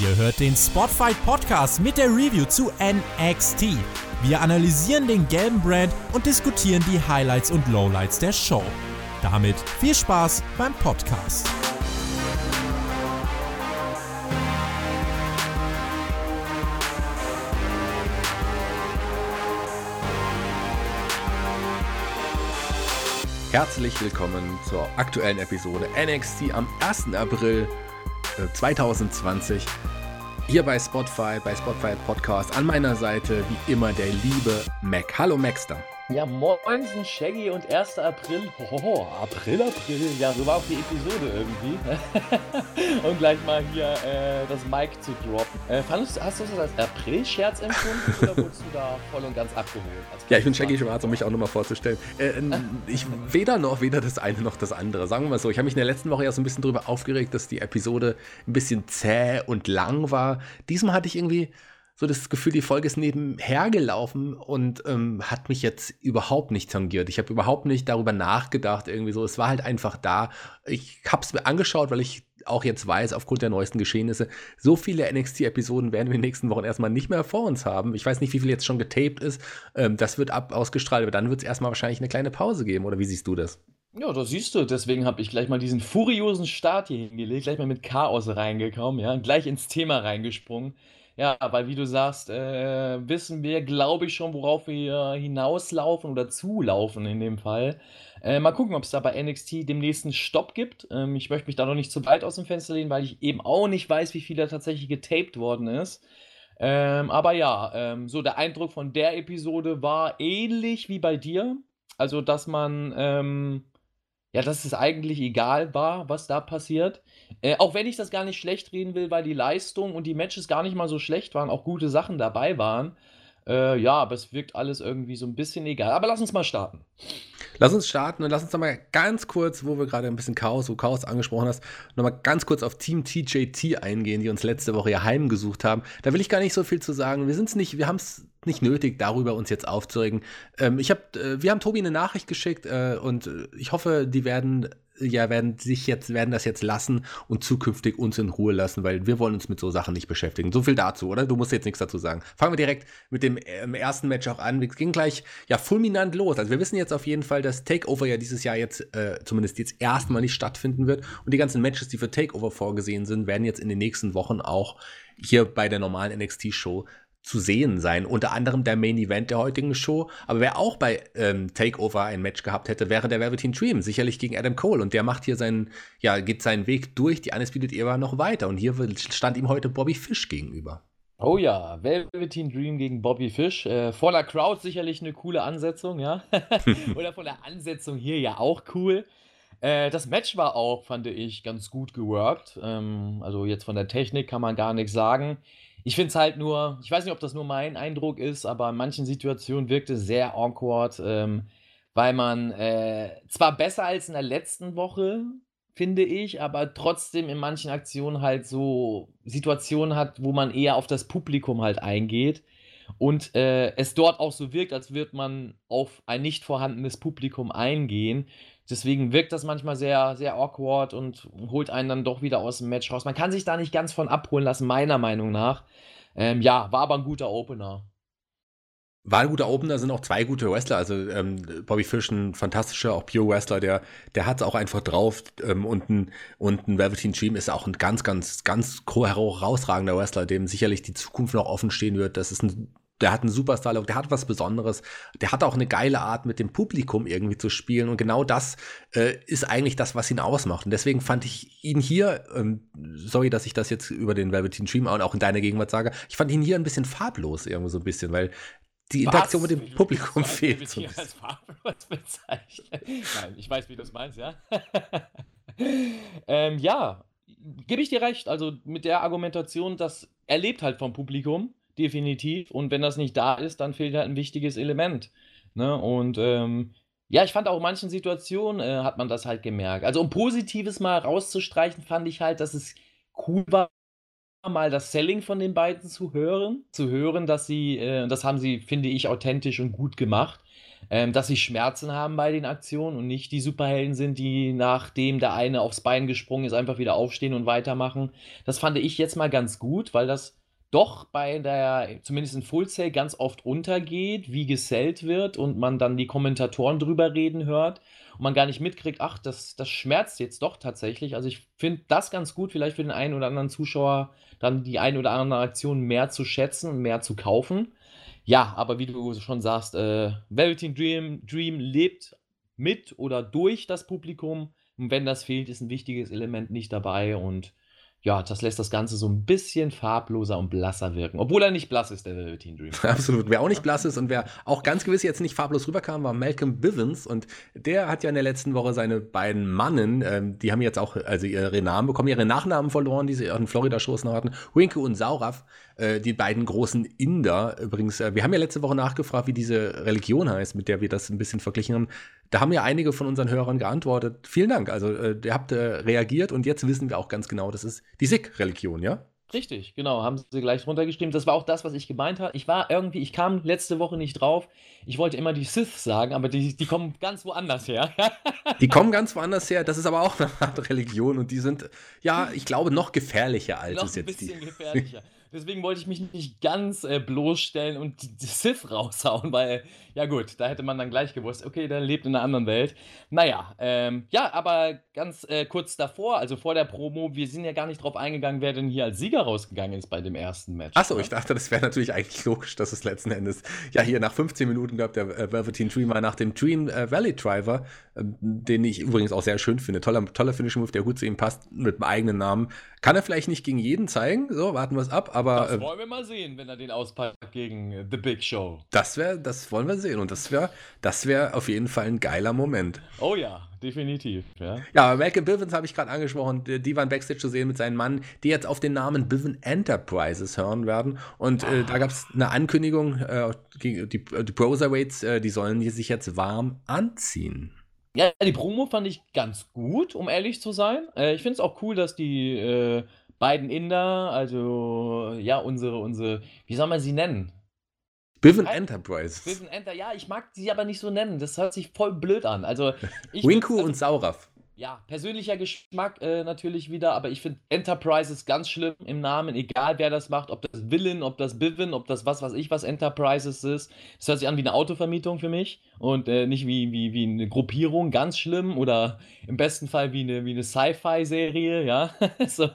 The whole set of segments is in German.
Ihr hört den Spotfight Podcast mit der Review zu NXT. Wir analysieren den gelben Brand und diskutieren die Highlights und Lowlights der Show. Damit viel Spaß beim Podcast. Herzlich willkommen zur aktuellen Episode NXT am 1. April 2020. Äh, Hier bei Spotify, bei Spotify Podcast. An meiner Seite wie immer der liebe Mac. Hallo Maxter. Ja, moinsen Shaggy und 1. April. Hohoho, April, April. Ja, so war auch die Episode irgendwie. und gleich mal hier äh, das Mic zu droppen. Äh, fandest, hast du das als April-Scherz empfunden oder wurdest du da voll und ganz abgeholt? Ja, ich bin Shaggy Schwarz, um mich auch nochmal vorzustellen. Äh, ich weder noch, weder das eine noch das andere. Sagen wir mal so, ich habe mich in der letzten Woche ja so ein bisschen drüber aufgeregt, dass die Episode ein bisschen zäh und lang war. Diesmal hatte ich irgendwie so das Gefühl, die Folge ist nebenher gelaufen und ähm, hat mich jetzt überhaupt nicht tangiert. Ich habe überhaupt nicht darüber nachgedacht, irgendwie so. Es war halt einfach da. Ich habe es mir angeschaut, weil ich auch jetzt weiß, aufgrund der neuesten Geschehnisse, so viele NXT-Episoden werden wir in den nächsten Wochen erstmal nicht mehr vor uns haben. Ich weiß nicht, wie viel jetzt schon getaped ist. Ähm, das wird ab ausgestrahlt, aber dann wird es erstmal wahrscheinlich eine kleine Pause geben. Oder wie siehst du das? Ja, das siehst du. Deswegen habe ich gleich mal diesen furiosen Start hier hingelegt, gleich mal mit Chaos reingekommen, ja, gleich ins Thema reingesprungen. Ja, weil wie du sagst, äh, wissen wir, glaube ich, schon, worauf wir hinauslaufen oder zulaufen in dem Fall. Äh, mal gucken, ob es da bei NXT demnächst einen Stopp gibt. Ähm, ich möchte mich da noch nicht zu weit aus dem Fenster lehnen, weil ich eben auch nicht weiß, wie viel da tatsächlich getaped worden ist. Ähm, aber ja, ähm, so der Eindruck von der Episode war ähnlich wie bei dir. Also, dass man ähm, ja, dass es eigentlich egal war, was da passiert. Äh, auch wenn ich das gar nicht schlecht reden will, weil die Leistung und die Matches gar nicht mal so schlecht waren, auch gute Sachen dabei waren. Äh, ja, aber es wirkt alles irgendwie so ein bisschen egal. Aber lass uns mal starten. Lass uns starten und lass uns noch mal ganz kurz, wo wir gerade ein bisschen Chaos, wo Chaos angesprochen hast, noch mal ganz kurz auf Team TJT eingehen, die uns letzte Woche ja heimgesucht haben. Da will ich gar nicht so viel zu sagen. Wir sind nicht, wir haben es nicht nötig, darüber uns jetzt aufzuregen. Ähm, ich hab, äh, wir haben Tobi eine Nachricht geschickt äh, und ich hoffe, die werden ja, werden sich jetzt, werden das jetzt lassen und zukünftig uns in Ruhe lassen, weil wir wollen uns mit so Sachen nicht beschäftigen. So viel dazu, oder? Du musst jetzt nichts dazu sagen. Fangen wir direkt mit dem ähm, ersten Match auch an. Wir gehen gleich ja fulminant los. Also wir wissen jetzt auf jeden Fall, dass Takeover ja dieses Jahr jetzt äh, zumindest jetzt erstmal nicht stattfinden wird und die ganzen Matches, die für Takeover vorgesehen sind, werden jetzt in den nächsten Wochen auch hier bei der normalen NXT-Show zu sehen sein. Unter anderem der Main Event der heutigen Show. Aber wer auch bei ähm, Takeover ein Match gehabt hätte, wäre der Velveteen Dream. Sicherlich gegen Adam Cole. Und der macht hier seinen, ja, geht seinen Weg durch die Undisputed Era noch weiter. Und hier stand ihm heute Bobby Fish gegenüber. Oh ja, Velveteen Dream gegen Bobby Fish. Äh, voller Crowd sicherlich eine coole Ansetzung, ja. Oder von der Ansetzung hier ja auch cool. Äh, das Match war auch, fand ich, ganz gut geworkt. Ähm, also jetzt von der Technik kann man gar nichts sagen. Ich finde es halt nur, ich weiß nicht, ob das nur mein Eindruck ist, aber in manchen Situationen wirkt es sehr awkward, ähm, weil man äh, zwar besser als in der letzten Woche, finde ich, aber trotzdem in manchen Aktionen halt so Situationen hat, wo man eher auf das Publikum halt eingeht und äh, es dort auch so wirkt, als würde man auf ein nicht vorhandenes Publikum eingehen. Deswegen wirkt das manchmal sehr, sehr awkward und holt einen dann doch wieder aus dem Match raus. Man kann sich da nicht ganz von abholen lassen, meiner Meinung nach. Ähm, ja, war aber ein guter Opener. War ein guter Opener, sind auch zwei gute Wrestler. Also ähm, Bobby Fish, ein fantastischer, auch Pure Wrestler, der, der hat es auch einfach drauf. Ähm, und, ein, und ein Velveteen Dream ist auch ein ganz, ganz, ganz herausragender Wrestler, dem sicherlich die Zukunft noch offen stehen wird. Das ist ein der hat einen Superstar-Look, der hat was Besonderes, der hat auch eine geile Art, mit dem Publikum irgendwie zu spielen. Und genau das äh, ist eigentlich das, was ihn ausmacht. Und deswegen fand ich ihn hier, ähm, sorry, dass ich das jetzt über den Velveteen Dream auch in deiner Gegenwart sage, ich fand ihn hier ein bisschen farblos, irgendwie so ein bisschen, weil die Interaktion was? mit dem Publikum fehlt. So als bezeichnen? Nein, ich weiß, wie du es meinst, ja. ähm, ja, gebe ich dir recht. Also mit der Argumentation, das erlebt halt vom Publikum definitiv. Und wenn das nicht da ist, dann fehlt halt ein wichtiges Element. Ne? Und ähm, ja, ich fand auch in manchen Situationen äh, hat man das halt gemerkt. Also um Positives mal rauszustreichen, fand ich halt, dass es cool war, mal das Selling von den beiden zu hören, zu hören, dass sie, äh, das haben sie, finde ich, authentisch und gut gemacht, ähm, dass sie Schmerzen haben bei den Aktionen und nicht die Superhelden sind, die nachdem der eine aufs Bein gesprungen ist, einfach wieder aufstehen und weitermachen. Das fand ich jetzt mal ganz gut, weil das doch bei der, zumindest in Full Sail, ganz oft untergeht, wie gesellt wird und man dann die Kommentatoren drüber reden hört und man gar nicht mitkriegt, ach, das, das schmerzt jetzt doch tatsächlich. Also ich finde das ganz gut, vielleicht für den einen oder anderen Zuschauer dann die eine oder andere Aktion mehr zu schätzen mehr zu kaufen. Ja, aber wie du schon sagst, äh, Velveteen Dream, Dream lebt mit oder durch das Publikum. Und wenn das fehlt, ist ein wichtiges Element nicht dabei und ja, das lässt das Ganze so ein bisschen farbloser und blasser wirken. Obwohl er nicht blass ist, der Velveteen Dream. Absolut. Wer auch nicht blass ist und wer auch ganz gewiss jetzt nicht farblos rüberkam, war Malcolm Bivens. Und der hat ja in der letzten Woche seine beiden Mannen, ähm, die haben jetzt auch also ihre Namen bekommen, ihre Nachnamen verloren, die sie in Florida-Shows noch hatten. Winke und Sauraf, äh, die beiden großen Inder. Übrigens, äh, wir haben ja letzte Woche nachgefragt, wie diese Religion heißt, mit der wir das ein bisschen verglichen haben. Da haben ja einige von unseren Hörern geantwortet. Vielen Dank. Also, äh, ihr habt äh, reagiert und jetzt wissen wir auch ganz genau, das ist die Sikh-Religion, ja? Richtig, genau, haben sie gleich runtergeschrieben. Das war auch das, was ich gemeint habe. Ich war irgendwie, ich kam letzte Woche nicht drauf. Ich wollte immer die Sith sagen, aber die, die kommen ganz woanders her. die kommen ganz woanders her. Das ist aber auch eine Art Religion und die sind, ja, ich glaube, noch gefährlicher als noch es jetzt die. Ein bisschen gefährlicher. Deswegen wollte ich mich nicht ganz äh, bloßstellen und die, die Sith raushauen, weil, ja gut, da hätte man dann gleich gewusst, okay, der lebt in einer anderen Welt. Naja, ähm, ja, aber ganz äh, kurz davor, also vor der Promo, wir sind ja gar nicht drauf eingegangen, wer denn hier als Sieger rausgegangen ist bei dem ersten Match. Achso, ne? ich dachte, das wäre natürlich eigentlich logisch, dass es letzten Endes, ja, hier nach 15 Minuten, glaubt der äh, Velveteen Dreamer nach dem Dream äh, Valley Driver, äh, den ich übrigens auch sehr schön finde, toller, toller Finishing Move, der gut zu ihm passt, mit dem eigenen Namen. Kann er vielleicht nicht gegen jeden zeigen, so, warten wir es ab, aber. Das äh, wollen wir mal sehen, wenn er den auspackt gegen The Big Show. Das wäre, das wollen wir sehen und das wäre das wär auf jeden Fall ein geiler Moment. Oh ja, definitiv. Ja, ja Malcolm Bivens habe ich gerade angesprochen. Die waren Backstage zu sehen mit seinen Mann, die jetzt auf den Namen Biven Enterprises hören werden. Und äh, da gab es eine Ankündigung, äh, die, die, die Broserweights, äh, die sollen sich jetzt warm anziehen. Ja, die Promo fand ich ganz gut, um ehrlich zu sein. Äh, ich finde es auch cool, dass die äh, beiden Inder, also ja, unsere, unsere, wie soll man sie nennen? Biven Enterprise. Biven Enter, ja, ich mag sie aber nicht so nennen. Das hört sich voll blöd an. Also, Winku also, und Sauraf ja, persönlicher Geschmack äh, natürlich wieder, aber ich finde Enterprise ist ganz schlimm im Namen, egal wer das macht, ob das Villain, ob das Bivin, ob das was weiß ich was Enterprises ist. Das hört sich an wie eine Autovermietung für mich und äh, nicht wie, wie, wie eine Gruppierung, ganz schlimm oder im besten Fall wie eine, wie eine Sci-Fi-Serie, ja. so,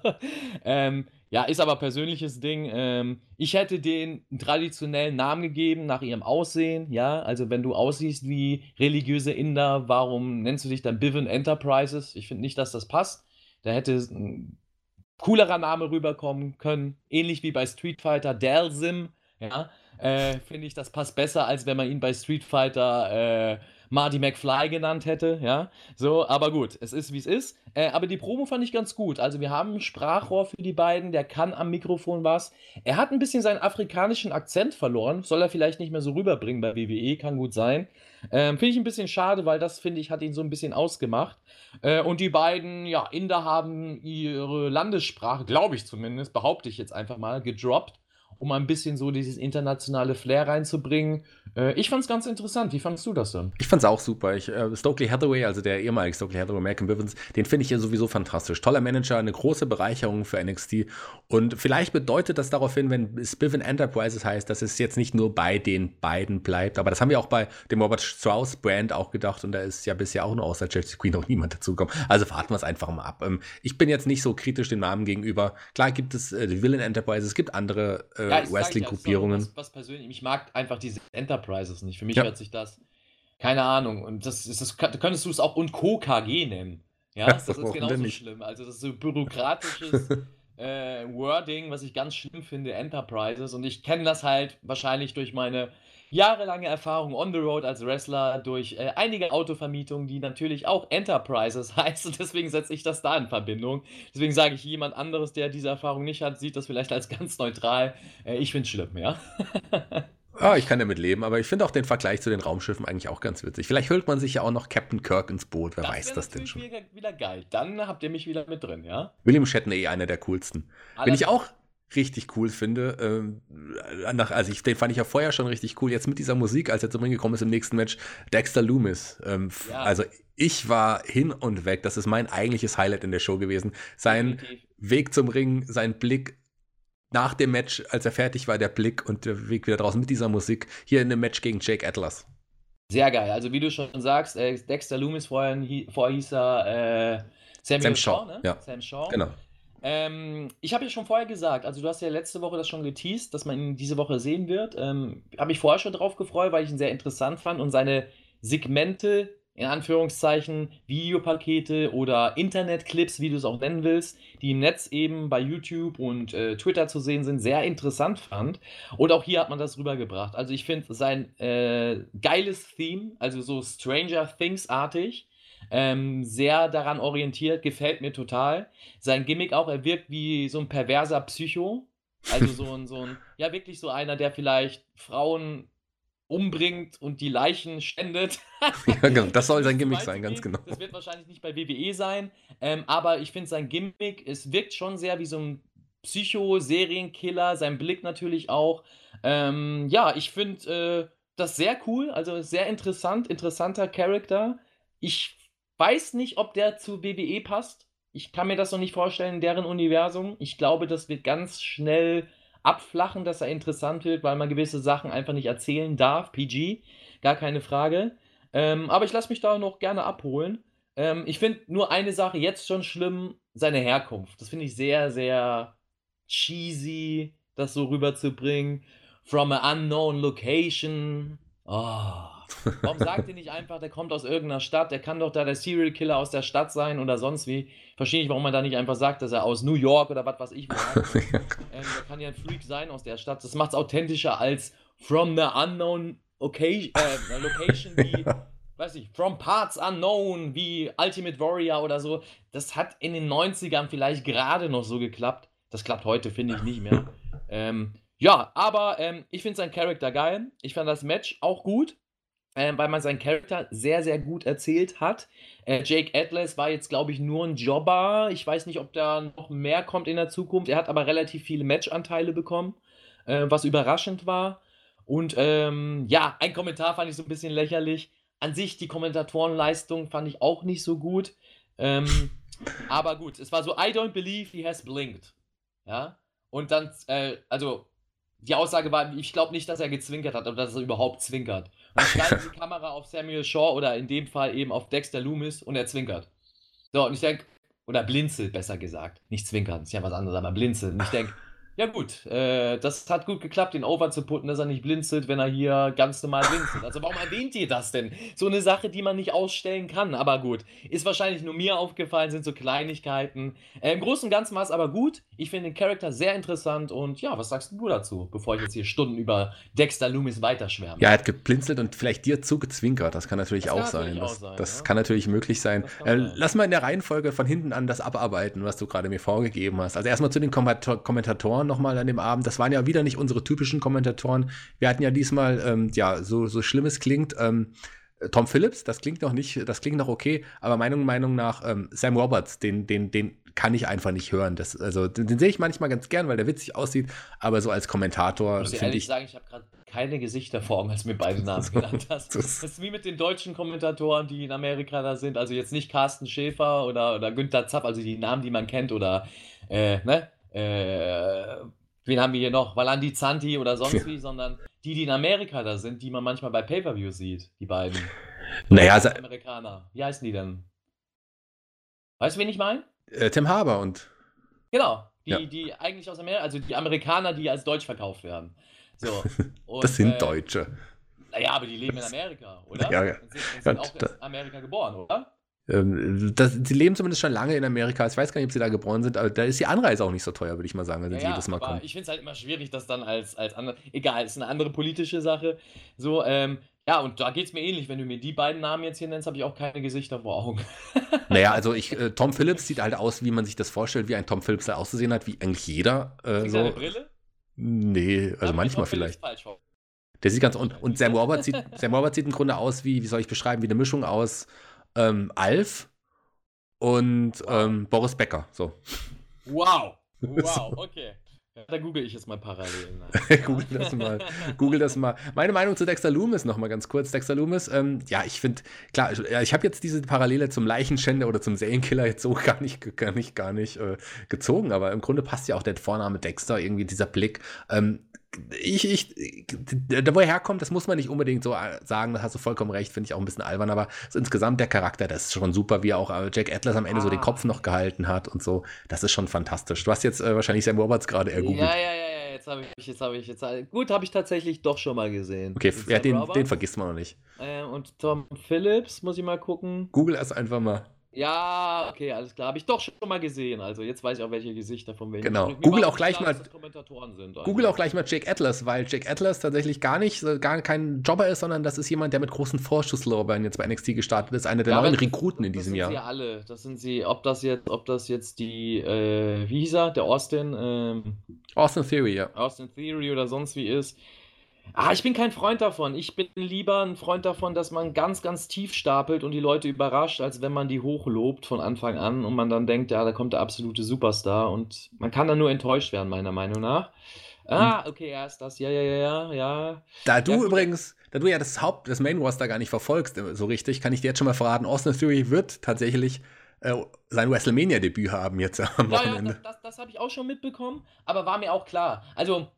ähm, ja, ist aber persönliches Ding. Ähm, ich hätte einen traditionellen Namen gegeben nach ihrem Aussehen. Ja, also wenn du aussiehst wie religiöse Inder, warum nennst du dich dann Bivin Enterprises? Ich finde nicht, dass das passt. Da hätte ein coolerer Name rüberkommen können. Ähnlich wie bei Street Fighter Dalsim. Ja, äh, finde ich, das passt besser, als wenn man ihn bei Street Fighter äh, Marty McFly genannt hätte, ja. So, aber gut, es ist wie es ist. Äh, aber die Promo fand ich ganz gut. Also wir haben ein Sprachrohr für die beiden, der kann am Mikrofon was. Er hat ein bisschen seinen afrikanischen Akzent verloren, soll er vielleicht nicht mehr so rüberbringen bei WWE, kann gut sein. Ähm, finde ich ein bisschen schade, weil das, finde ich, hat ihn so ein bisschen ausgemacht. Äh, und die beiden, ja, Inder haben ihre Landessprache, glaube ich zumindest, behaupte ich jetzt einfach mal, gedroppt um ein bisschen so dieses internationale Flair reinzubringen. Äh, ich fand es ganz interessant. Wie fandest du das denn? Ich fand es auch super. Ich, äh, Stokely Hathaway, also der ehemalige Stokely Hathaway, Malcolm Bivens, den finde ich ja sowieso fantastisch. Toller Manager, eine große Bereicherung für NXT. Und vielleicht bedeutet das daraufhin, wenn es Enterprises heißt, dass es jetzt nicht nur bei den beiden bleibt. Aber das haben wir auch bei dem Robert Strauss Brand auch gedacht. Und da ist ja bisher auch nur außer Chelsea Queen noch niemand dazugekommen. Also warten wir es einfach mal ab. Ähm, ich bin jetzt nicht so kritisch dem Namen gegenüber. Klar gibt es äh, die Villain Enterprises, es gibt andere äh, ja, Wrestling-Gruppierungen. Was, was, persönlich, ich mag einfach diese Enterprises nicht. Für mich ja. hört sich das, keine Ahnung, und das ist das, könntest du es auch und Co. KG nennen. Ja, das, das ist genauso schlimm. Also das ist so bürokratisches äh, Wording, was ich ganz schlimm finde, Enterprises. Und ich kenne das halt wahrscheinlich durch meine jahrelange Erfahrung on the road als Wrestler, durch äh, einige Autovermietungen, die natürlich auch Enterprises heißt. Und deswegen setze ich das da in Verbindung. Deswegen sage ich, jemand anderes, der diese Erfahrung nicht hat, sieht das vielleicht als ganz neutral. Äh, ich finde es schlimm, ja. Ah, ich kann damit leben, aber ich finde auch den Vergleich zu den Raumschiffen eigentlich auch ganz witzig. Vielleicht hört man sich ja auch noch Captain Kirk ins Boot, wer das weiß das denn schon. Wieder, wieder geil. Dann habt ihr mich wieder mit drin, ja? William Shatner, eh einer der coolsten. Allerdings, Bin ich auch richtig cool finde. Ähm, nach, also ich, den fand ich ja vorher schon richtig cool. Jetzt mit dieser Musik, als er zum Ring gekommen ist im nächsten Match, Dexter Loomis. Ähm, ja. Also ich war hin und weg. Das ist mein eigentliches Highlight in der Show gewesen. Sein Definitiv. Weg zum Ring, sein Blick nach dem Match, als er fertig war, der Blick und der Weg wieder draußen mit dieser Musik. Hier in dem Match gegen Jake Atlas. Sehr geil. Also wie du schon sagst, äh, Dexter Loomis vorher, vorher hieß er äh, Samuel Sam Shaw, Shaw ne? Ja. Sam Shaw. Genau. Ähm, ich habe ja schon vorher gesagt, also du hast ja letzte Woche das schon geteased, dass man ihn diese Woche sehen wird. Ähm, habe ich vorher schon drauf gefreut, weil ich ihn sehr interessant fand und seine Segmente, in Anführungszeichen, Videopakete oder Internetclips, wie du es auch nennen willst, die im Netz eben bei YouTube und äh, Twitter zu sehen sind, sehr interessant fand. Und auch hier hat man das rübergebracht. Also ich finde sein äh, geiles Theme, also so Stranger Things-artig, ähm, sehr daran orientiert, gefällt mir total. Sein Gimmick auch, er wirkt wie so ein perverser Psycho. Also so ein, so ein, ja, wirklich so einer, der vielleicht Frauen umbringt und die Leichen spendet. ja, genau. Das soll sein Gimmick sein, ganz genau. Das wird wahrscheinlich nicht bei WWE sein, ähm, aber ich finde sein Gimmick, es wirkt schon sehr wie so ein Psycho-Serienkiller, sein Blick natürlich auch. Ähm, ja, ich finde äh, das sehr cool, also sehr interessant, interessanter Charakter. Ich weiß nicht, ob der zu WWE passt. Ich kann mir das noch nicht vorstellen in deren Universum. Ich glaube, das wird ganz schnell abflachen, dass er interessant wird, weil man gewisse Sachen einfach nicht erzählen darf. PG, gar keine Frage. Ähm, aber ich lasse mich da noch gerne abholen. Ähm, ich finde nur eine Sache jetzt schon schlimm, seine Herkunft. Das finde ich sehr, sehr cheesy, das so rüberzubringen. From a unknown location. Oh. Warum sagt ihr nicht einfach, der kommt aus irgendeiner Stadt, der kann doch da der Serial Killer aus der Stadt sein oder sonst wie? Verstehe ich, warum man da nicht einfach sagt, dass er aus New York oder was weiß ich was. ähm, der kann ja ein Freak sein aus der Stadt. Das macht es authentischer als from the unknown occasion, äh, location wie, weiß ich, from parts unknown wie Ultimate Warrior oder so. Das hat in den 90ern vielleicht gerade noch so geklappt. Das klappt heute, finde ich, nicht mehr. Ähm, ja, aber ähm, ich finde seinen Charakter geil. Ich fand das Match auch gut äh, weil man seinen Charakter sehr, sehr gut erzählt hat. Äh, Jake Atlas war jetzt, glaube ich, nur ein Jobber. Ich weiß nicht, ob da noch mehr kommt in der Zukunft. Er hat aber relativ viele Matchanteile bekommen, äh, was überraschend war. Und ähm, ja, ein Kommentar fand ich so ein bisschen lächerlich. An sich, die Kommentatorenleistung fand ich auch nicht so gut. Ähm, aber gut, es war so, I don't believe he has blinked. Ja. Und dann, äh, also, die Aussage war, ich glaube nicht, dass er gezwinkert hat, aber dass er überhaupt zwinkert. Dann schaltet die Kamera auf Samuel Shaw oder in dem Fall eben auf Dexter Loomis und er zwinkert. So, und ich denke, oder blinzelt besser gesagt. Nicht zwinkern, ist ja was anderes, aber blinzelt. Und ich denke, ja gut, äh, das hat gut geklappt, den Over zu putten, dass er nicht blinzelt, wenn er hier ganz normal blinzelt. Also warum erwähnt ihr das denn? So eine Sache, die man nicht ausstellen kann. Aber gut, ist wahrscheinlich nur mir aufgefallen, sind so Kleinigkeiten. Äh, Im Großen und Ganzen war es aber gut. Ich finde den Charakter sehr interessant und ja, was sagst du dazu, bevor ich jetzt hier Stunden über Dexter Loomis weiterschwärme? Ja, er hat geblinzelt und vielleicht dir zugezwinkert. Das kann natürlich das auch kann sein. Natürlich das, auch sein, das ja? kann natürlich möglich sein. Äh, lass mal in der Reihenfolge von hinten an das abarbeiten, was du gerade mir vorgegeben hast. Also erstmal zu den Kommentatoren nochmal an dem Abend. Das waren ja wieder nicht unsere typischen Kommentatoren. Wir hatten ja diesmal, ähm, ja, so, so schlimm es klingt, ähm, Tom Phillips, das klingt noch nicht, das klingt noch okay, aber meiner Meinung nach ähm, Sam Roberts, den, den, den kann ich einfach nicht hören. Das, also den, den sehe ich manchmal ganz gern, weil der witzig aussieht, aber so als Kommentator. Muss ich ehrlich ich, sagen, ich habe gerade keine Gesichter vor Augen, als du mir beide Namen genannt hast. das ist wie mit den deutschen Kommentatoren, die in Amerika da sind. Also jetzt nicht Carsten Schäfer oder, oder Günther Zapp, also die Namen, die man kennt, oder äh, ne? Äh, wen haben wir hier noch? Valandi Zanti oder sonst wie, sondern die, die in Amerika da sind, die man manchmal bei Pay-Per-View sieht, die beiden. Naja, also, Amerikaner. Wie heißen die denn? Weißt du, wen ich meine? Äh, Tim Haber und. Genau, die, ja. die eigentlich aus Amerika, also die Amerikaner, die als Deutsch verkauft werden. So. Und, das sind äh, Deutsche. Naja, aber die leben in Amerika, oder? Ja, ja. Und sind, und sind auch in Amerika geboren, oder? Ähm, das, sie leben zumindest schon lange in Amerika. Ich weiß gar nicht, ob sie da geboren sind, aber da ist die Anreise auch nicht so teuer, würde ich mal sagen, wenn ja, sie jedes Mal kommen. Ich finde es halt immer schwierig, das dann als, als andere. Egal, ist eine andere politische Sache. So, ähm, ja, und da geht es mir ähnlich. Wenn du mir die beiden Namen jetzt hier nennst, habe ich auch keine Gesichter vor Augen. naja, also ich, äh, Tom Phillips sieht halt aus, wie man sich das vorstellt, wie ein Tom Phillips da auszusehen hat, wie eigentlich jeder. Äh, so. Seine Brille? Nee, also manchmal vielleicht. Der sieht ganz und, und Sam Robert sieht Sam Robert sieht im Grunde aus wie, wie soll ich beschreiben, wie eine Mischung aus ähm, Alf und wow. ähm, Boris Becker. So. Wow. Wow, okay. Da google ich jetzt mal parallel. google das mal. Google das mal. Meine Meinung zu Dexter Loomis noch mal ganz kurz. Dexter Loomis, ähm, ja, ich finde, klar, ich, ich habe jetzt diese Parallele zum Leichenschänder oder zum Serienkiller jetzt so gar nicht, gar nicht, gar nicht äh, gezogen, aber im Grunde passt ja auch der Vorname Dexter, irgendwie dieser Blick. Ähm, ich, ich, da wo er herkommt, das muss man nicht unbedingt so äh, sagen, da hast du vollkommen recht, finde ich auch ein bisschen albern, aber so insgesamt der Charakter, das ist schon super, wie auch äh, Jack Atlas am Ende ah. so den Kopf noch gehalten hat und so, das ist schon fantastisch. Du hast jetzt äh, wahrscheinlich Sam Roberts gerade ergoogelt. Ja, ja, ja, ja, jetzt habe ich, jetzt habe ich, jetzt, gut, habe ich tatsächlich doch schon mal gesehen. Okay, ja, den, den vergisst man noch nicht. Äh, und Tom Phillips, muss ich mal gucken. Google erst einfach mal. Ja, okay, alles klar. Habe ich doch schon mal gesehen. Also jetzt weiß ich auch, welche Gesichter von welchen. Genau. Google auch gleich klar, mal. Google auch gleich mal Jake Atlas, weil Jake Atlas tatsächlich gar nicht, gar kein Jobber ist, sondern das ist jemand, der mit großen Vorschusslorbeeren jetzt bei NXT gestartet ist, einer der ja, neuen Rekruten in diesem Jahr. Das sind sie alle. Das sind sie. Ob das jetzt, ob das jetzt die, äh, wie hieß er, der Austin? Ähm, Austin Theory, ja. Austin Theory oder sonst wie ist. Ah, ich bin kein Freund davon. Ich bin lieber ein Freund davon, dass man ganz, ganz tief stapelt und die Leute überrascht, als wenn man die hochlobt von Anfang an und man dann denkt, ja, da kommt der absolute Superstar und man kann dann nur enttäuscht werden, meiner Meinung nach. Ah, okay, er ist das. Ja, ja, ja, ja, ja. Da du ja, übrigens, da du ja das Haupt, das Main Roster gar nicht verfolgst, äh, so richtig, kann ich dir jetzt schon mal verraten, Austin Theory wird tatsächlich äh, sein WrestleMania-Debüt haben jetzt am Wochenende. Ja, ja das, das, das habe ich auch schon mitbekommen, aber war mir auch klar. Also,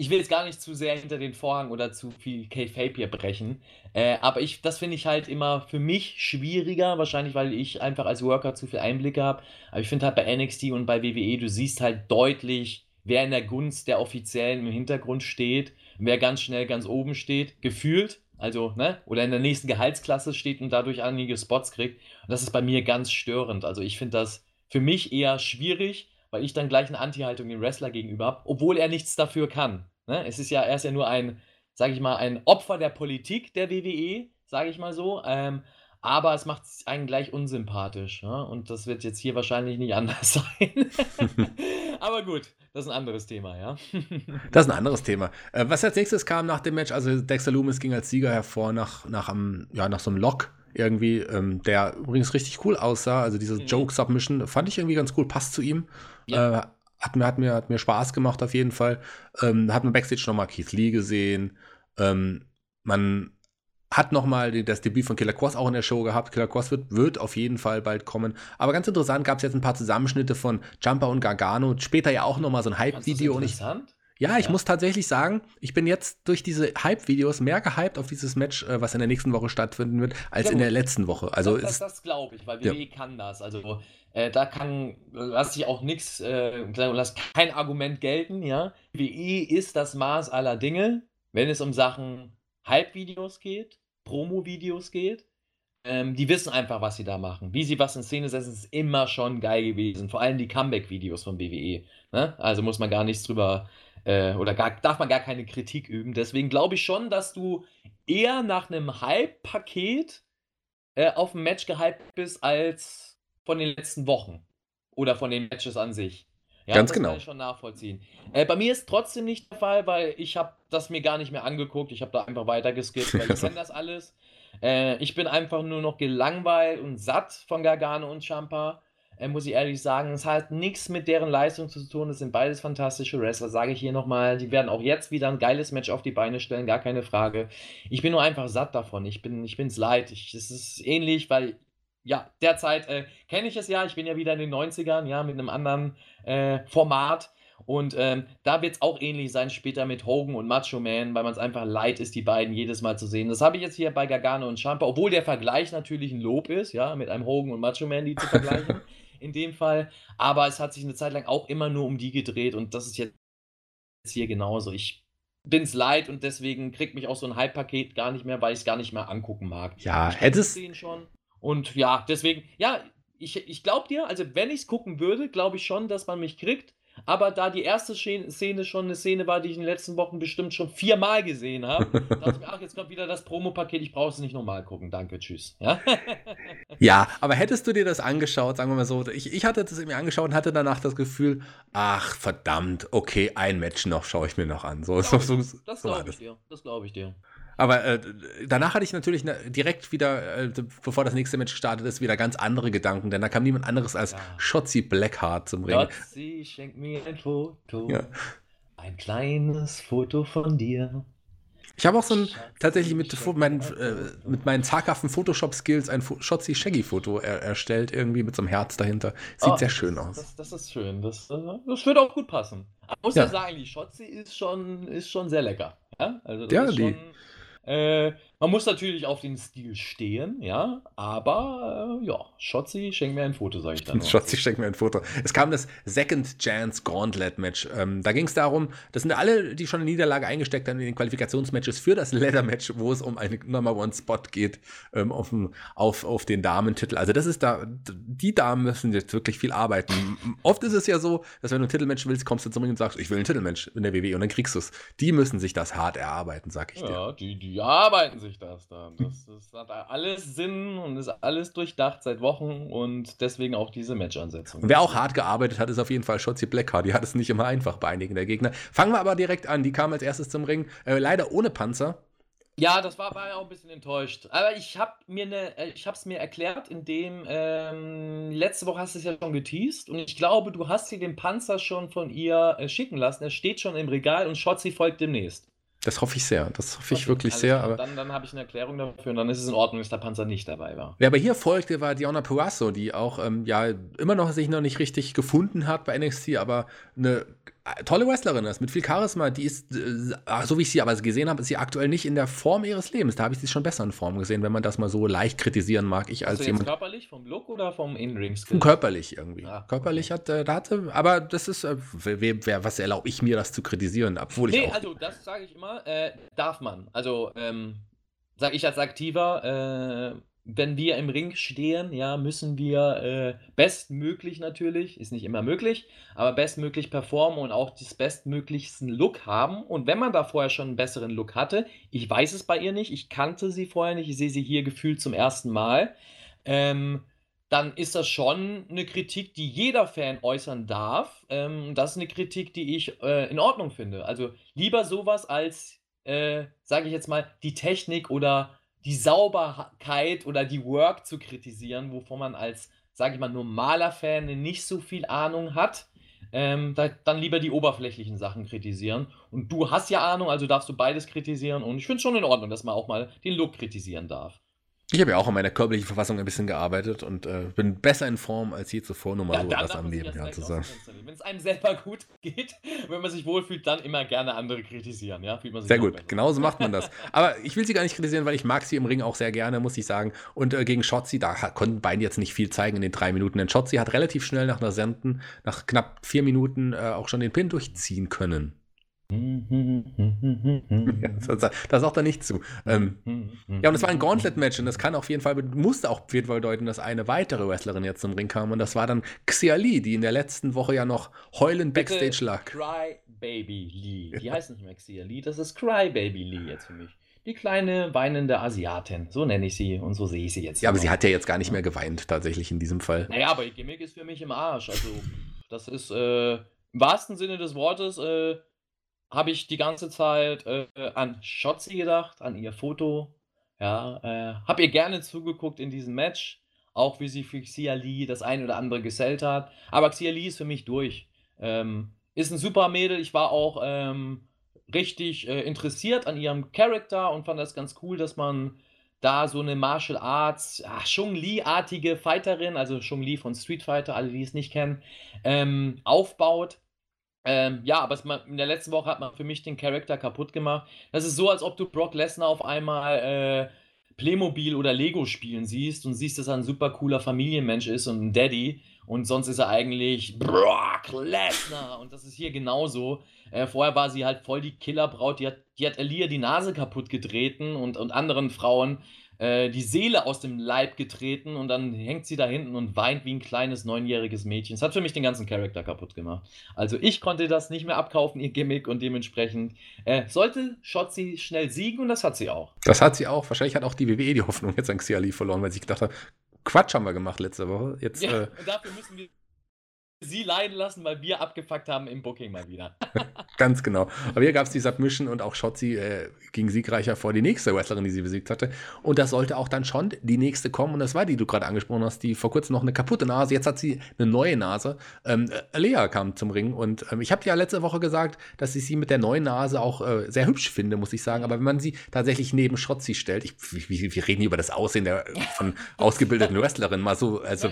ich will jetzt gar nicht zu sehr hinter den Vorhang oder zu viel K-Fape hier brechen, äh, aber ich, das finde ich halt immer für mich schwieriger, wahrscheinlich weil ich einfach als Worker zu viel Einblicke habe. Aber ich finde halt bei NXT und bei WWE, du siehst halt deutlich, wer in der Gunst der Offiziellen im Hintergrund steht, wer ganz schnell ganz oben steht, gefühlt, also, ne, oder in der nächsten Gehaltsklasse steht und dadurch einige Spots kriegt. Und das ist bei mir ganz störend. Also ich finde das für mich eher schwierig, weil ich dann gleich eine Anti-Haltung dem Wrestler gegenüber habe, obwohl er nichts dafür kann. Ne? Es ist ja, er ist ja nur ein, sage ich mal, ein Opfer der Politik der WWE, sage ich mal so. Ähm, aber es macht einen gleich unsympathisch. Ja? Und das wird jetzt hier wahrscheinlich nicht anders sein. aber gut, das ist ein anderes Thema, ja. das ist ein anderes Thema. Äh, was als nächstes kam nach dem Match, also Dexter Loomis ging als Sieger hervor nach, nach, einem, ja, nach so einem Lock irgendwie, ähm, der übrigens richtig cool aussah. Also diese mhm. Joke-Submission fand ich irgendwie ganz cool, passt zu ihm. Ja. Äh, hat mir, hat mir, hat mir Spaß gemacht auf jeden Fall. Ähm, hat man Backstage nochmal Keith Lee gesehen. Ähm, man hat nochmal das Debüt von Killer Cross auch in der Show gehabt. Killer Cross wird, wird auf jeden Fall bald kommen. Aber ganz interessant gab es jetzt ein paar Zusammenschnitte von Jumper und Gargano. Später ja auch nochmal so ein Hype-Video. Interessant? Ja, ich ja. muss tatsächlich sagen, ich bin jetzt durch diese Hype-Videos mehr gehypt auf dieses Match, äh, was in der nächsten Woche stattfinden wird, als ja, in der letzten Woche. Also das, das, das glaube ich, weil WWE ja. kann das. Also äh, da kann, lass sich auch nichts, äh, lass kein Argument gelten, ja. WWE ist das Maß aller Dinge, wenn es um Sachen Hype-Videos geht, Promo-Videos geht. Ähm, die wissen einfach, was sie da machen. Wie sie was in Szene setzen, ist immer schon geil gewesen. Vor allem die Comeback-Videos von WWE. Ne? Also muss man gar nichts drüber äh, oder gar, darf man gar keine Kritik üben. Deswegen glaube ich schon, dass du eher nach einem Hype-Paket äh, auf ein Match gehypt bist, als von den letzten Wochen. Oder von den Matches an sich. Ja, Ganz das genau. kann ich schon nachvollziehen. Äh, bei mir ist trotzdem nicht der Fall, weil ich habe das mir gar nicht mehr angeguckt. Ich habe da einfach weitergeskippt, weil ich kenne das alles. Äh, ich bin einfach nur noch gelangweilt und satt von Gargano und Champa äh, muss ich ehrlich sagen. Es hat nichts mit deren Leistung zu tun. Es sind beides fantastische Wrestler, sage ich hier nochmal. Die werden auch jetzt wieder ein geiles Match auf die Beine stellen, gar keine Frage. Ich bin nur einfach satt davon. Ich bin ich bin's leid. Es ist ähnlich, weil ja, derzeit äh, kenne ich es ja. Ich bin ja wieder in den 90ern, ja, mit einem anderen äh, Format. Und ähm, da wird es auch ähnlich sein später mit Hogan und Macho Man, weil man es einfach leid ist, die beiden jedes Mal zu sehen. Das habe ich jetzt hier bei Gargano und Champa, obwohl der Vergleich natürlich ein Lob ist, ja, mit einem Hogan und Macho Man, die zu vergleichen. in dem Fall. Aber es hat sich eine Zeit lang auch immer nur um die gedreht und das ist jetzt hier genauso. Ich bin es leid und deswegen kriegt mich auch so ein Hype-Paket gar nicht mehr, weil ich es gar nicht mehr angucken mag. Ja, hättest. schon. Und ja, deswegen, ja, ich, ich glaube dir, also wenn ich es gucken würde, glaube ich schon, dass man mich kriegt. Aber da die erste Szene schon eine Szene war, die ich in den letzten Wochen bestimmt schon viermal gesehen habe, dachte ich mir, ach, jetzt kommt wieder das Promopaket, ich brauche es nicht nochmal gucken. Danke, tschüss. Ja? ja, aber hättest du dir das angeschaut, sagen wir mal so, ich, ich hatte das mir angeschaut und hatte danach das Gefühl, ach verdammt, okay, ein Match noch schaue ich mir noch an. So, so, so, das glaube ich dir. Das glaube ich dir. Aber äh, danach hatte ich natürlich direkt wieder, äh, bevor das nächste Match gestartet ist, wieder ganz andere Gedanken, denn da kam niemand anderes als ja. Shotzi Blackheart zum Ring. Shotzi, schenk mir ein Foto. Ja. Ein kleines Foto von dir. Ich habe auch so ein, tatsächlich mit, mein, äh, mit meinen zaghaften Photoshop-Skills ein Shotzi Shaggy-Foto er, erstellt, irgendwie mit so einem Herz dahinter. Sieht oh, sehr schön aus. Das, das, ist schön. Das, äh, das würde auch gut passen. Ich muss ja, ja sagen, die Shotzi ist schon, ist schon sehr lecker. Ja, also das ja, ist die, schon, äh, man muss natürlich auf den Stil stehen, ja, aber äh, ja, Schotzi, schenk mir ein Foto, sage ich dann. Schotzi, schenk mir ein Foto. Es kam das Second Chance Gauntlet Match. Ähm, da ging es darum, das sind alle, die schon eine Niederlage eingesteckt haben in den Qualifikationsmatches für das Leather Match, wo es um einen Number One Spot geht, ähm, auf, auf, auf den Damentitel. Also das ist da, die Damen müssen jetzt wirklich viel arbeiten. Oft ist es ja so, dass wenn du ein Titelmatch willst, kommst du zum Ring und sagst, ich will ein Titelmatch in der WWE und dann kriegst du es. Die müssen sich das hart erarbeiten, sag ich dir. Ja, die, die arbeiten sich das dann. Das, das hat alles Sinn und ist alles durchdacht seit Wochen und deswegen auch diese Match-Ansetzung. Wer auch hart gearbeitet hat, ist auf jeden Fall Shotzi Blackheart. Die hat es nicht immer einfach bei einigen der Gegner. Fangen wir aber direkt an. Die kam als erstes zum Ring. Äh, leider ohne Panzer. Ja, das war, war ja auch ein bisschen enttäuscht. Aber ich habe mir eine, äh, ich habe es mir erklärt, indem ähm, letzte Woche hast du es ja schon geteased und ich glaube, du hast dir den Panzer schon von ihr äh, schicken lassen. Er steht schon im Regal und Shotzi folgt demnächst. Das hoffe ich sehr. Das hoffe ich wirklich sehr. Aber dann, dann habe ich eine Erklärung dafür und dann ist es in Ordnung, dass der Panzer nicht dabei war. Wer aber hier folgte, war Diona Puasso, die auch ähm, ja immer noch sich noch nicht richtig gefunden hat bei NXT, aber eine tolle Wrestlerin ist, mit viel Charisma. Die ist, äh, so wie ich sie aber gesehen habe, ist sie aktuell nicht in der Form ihres Lebens. Da habe ich sie schon besser in Form gesehen, wenn man das mal so leicht kritisieren mag. Ich als jemand. körperlich, vom Look oder vom In-Ring? Körperlich irgendwie. Ah, körperlich hat, äh, da hatte, aber das ist, äh, wer, wer, was erlaube ich mir, das zu kritisieren, obwohl nee, ich. Nee, also das sage ich immer, äh, darf man. Also, ähm, sage ich als Aktiver, äh, wenn wir im Ring stehen, ja, müssen wir äh, bestmöglich natürlich, ist nicht immer möglich, aber bestmöglich performen und auch das bestmöglichsten Look haben. Und wenn man da vorher schon einen besseren Look hatte, ich weiß es bei ihr nicht, ich kannte sie vorher nicht, ich sehe sie hier gefühlt zum ersten Mal, ähm, dann ist das schon eine Kritik, die jeder Fan äußern darf. Ähm, das ist eine Kritik, die ich äh, in Ordnung finde. Also lieber sowas als, äh, sage ich jetzt mal, die Technik oder die Sauberkeit oder die Work zu kritisieren, wovon man als, sage ich mal, normaler Fan nicht so viel Ahnung hat. Ähm, da, dann lieber die oberflächlichen Sachen kritisieren. Und du hast ja Ahnung, also darfst du beides kritisieren. Und ich finde es schon in Ordnung, dass man auch mal den Look kritisieren darf. Ich habe ja auch an meiner körperlichen Verfassung ein bisschen gearbeitet und äh, bin besser in Form als je zuvor, nur mal ja, so das am Leben ja, zu sagen. Wenn es einem selber gut geht, wenn man sich wohlfühlt, dann immer gerne andere kritisieren. Ja? Man sich sehr gut, genauso macht man das. Aber ich will sie gar nicht kritisieren, weil ich mag sie im Ring auch sehr gerne, muss ich sagen. Und äh, gegen Shotzi, da konnten beide jetzt nicht viel zeigen in den drei Minuten. Denn Shotzi hat relativ schnell nach einer Senden, nach knapp vier Minuten, äh, auch schon den Pin durchziehen können ja, das sagt er nicht zu. Ähm, ja, und es war ein Gauntlet-Match und das kann auf jeden Fall, musste auch auf jeden Fall deuten, dass eine weitere Wrestlerin jetzt zum Ring kam und das war dann Xia Li, die in der letzten Woche ja noch heulend Bitte Backstage lag. Cry Baby Lee. Die heißt nicht mehr Xia Li, das ist Cry Baby Lee jetzt für mich. Die kleine weinende Asiatin, so nenne ich sie und so sehe ich sie jetzt. Ja, aber noch. sie hat ja jetzt gar nicht mehr geweint, tatsächlich in diesem Fall. Naja, aber ihr Gimmick ist für mich im Arsch. Also, das ist äh, im wahrsten Sinne des Wortes. Äh, habe ich die ganze Zeit äh, an Shotzi gedacht, an ihr Foto. Ja, äh, habe ihr gerne zugeguckt in diesem Match, auch wie sie für Xia Li das ein oder andere gesellt hat. Aber Xia Li ist für mich durch. Ähm, ist ein super Mädel. Ich war auch ähm, richtig äh, interessiert an ihrem Charakter und fand das ganz cool, dass man da so eine Martial Arts, ach, Shung Li-artige Fighterin, also Shung Li von Street Fighter, alle die es nicht kennen, ähm, aufbaut. Ähm, ja, aber es, in der letzten Woche hat man für mich den Charakter kaputt gemacht. Das ist so, als ob du Brock Lesnar auf einmal äh, Playmobil oder Lego spielen siehst und siehst, dass er ein super cooler Familienmensch ist und ein Daddy. Und sonst ist er eigentlich Brock Lesnar. Und das ist hier genauso. Äh, vorher war sie halt voll die Killerbraut. Die hat, die hat die Nase kaputt getreten und, und anderen Frauen äh, die Seele aus dem Leib getreten und dann hängt sie da hinten und weint wie ein kleines neunjähriges Mädchen. Das hat für mich den ganzen Charakter kaputt gemacht. Also ich konnte das nicht mehr abkaufen, ihr Gimmick und dementsprechend äh, sollte Shotzi schnell siegen und das hat sie auch. Das hat sie auch. Wahrscheinlich hat auch die WWE die Hoffnung jetzt an Xiali verloren, weil sie gedacht hat, Quatsch haben wir gemacht letzte Woche. Jetzt, ja, äh, dafür müssen wir sie leiden lassen, weil wir abgefuckt haben im Booking mal wieder. Ganz genau. Aber hier gab es die Submission und auch Shotzi äh, ging siegreicher vor die nächste Wrestlerin, die sie besiegt hatte. Und das sollte auch dann schon die nächste kommen. Und das war die, die du gerade angesprochen hast, die vor kurzem noch eine kaputte Nase. Jetzt hat sie eine neue Nase. Ähm, Lea kam zum Ring und ähm, ich habe ja letzte Woche gesagt, dass ich sie mit der neuen Nase auch äh, sehr hübsch finde, muss ich sagen. Aber wenn man sie tatsächlich neben Shotzi stellt, ich, wir, wir reden hier über das Aussehen der von ausgebildeten Wrestlerinnen mal so, also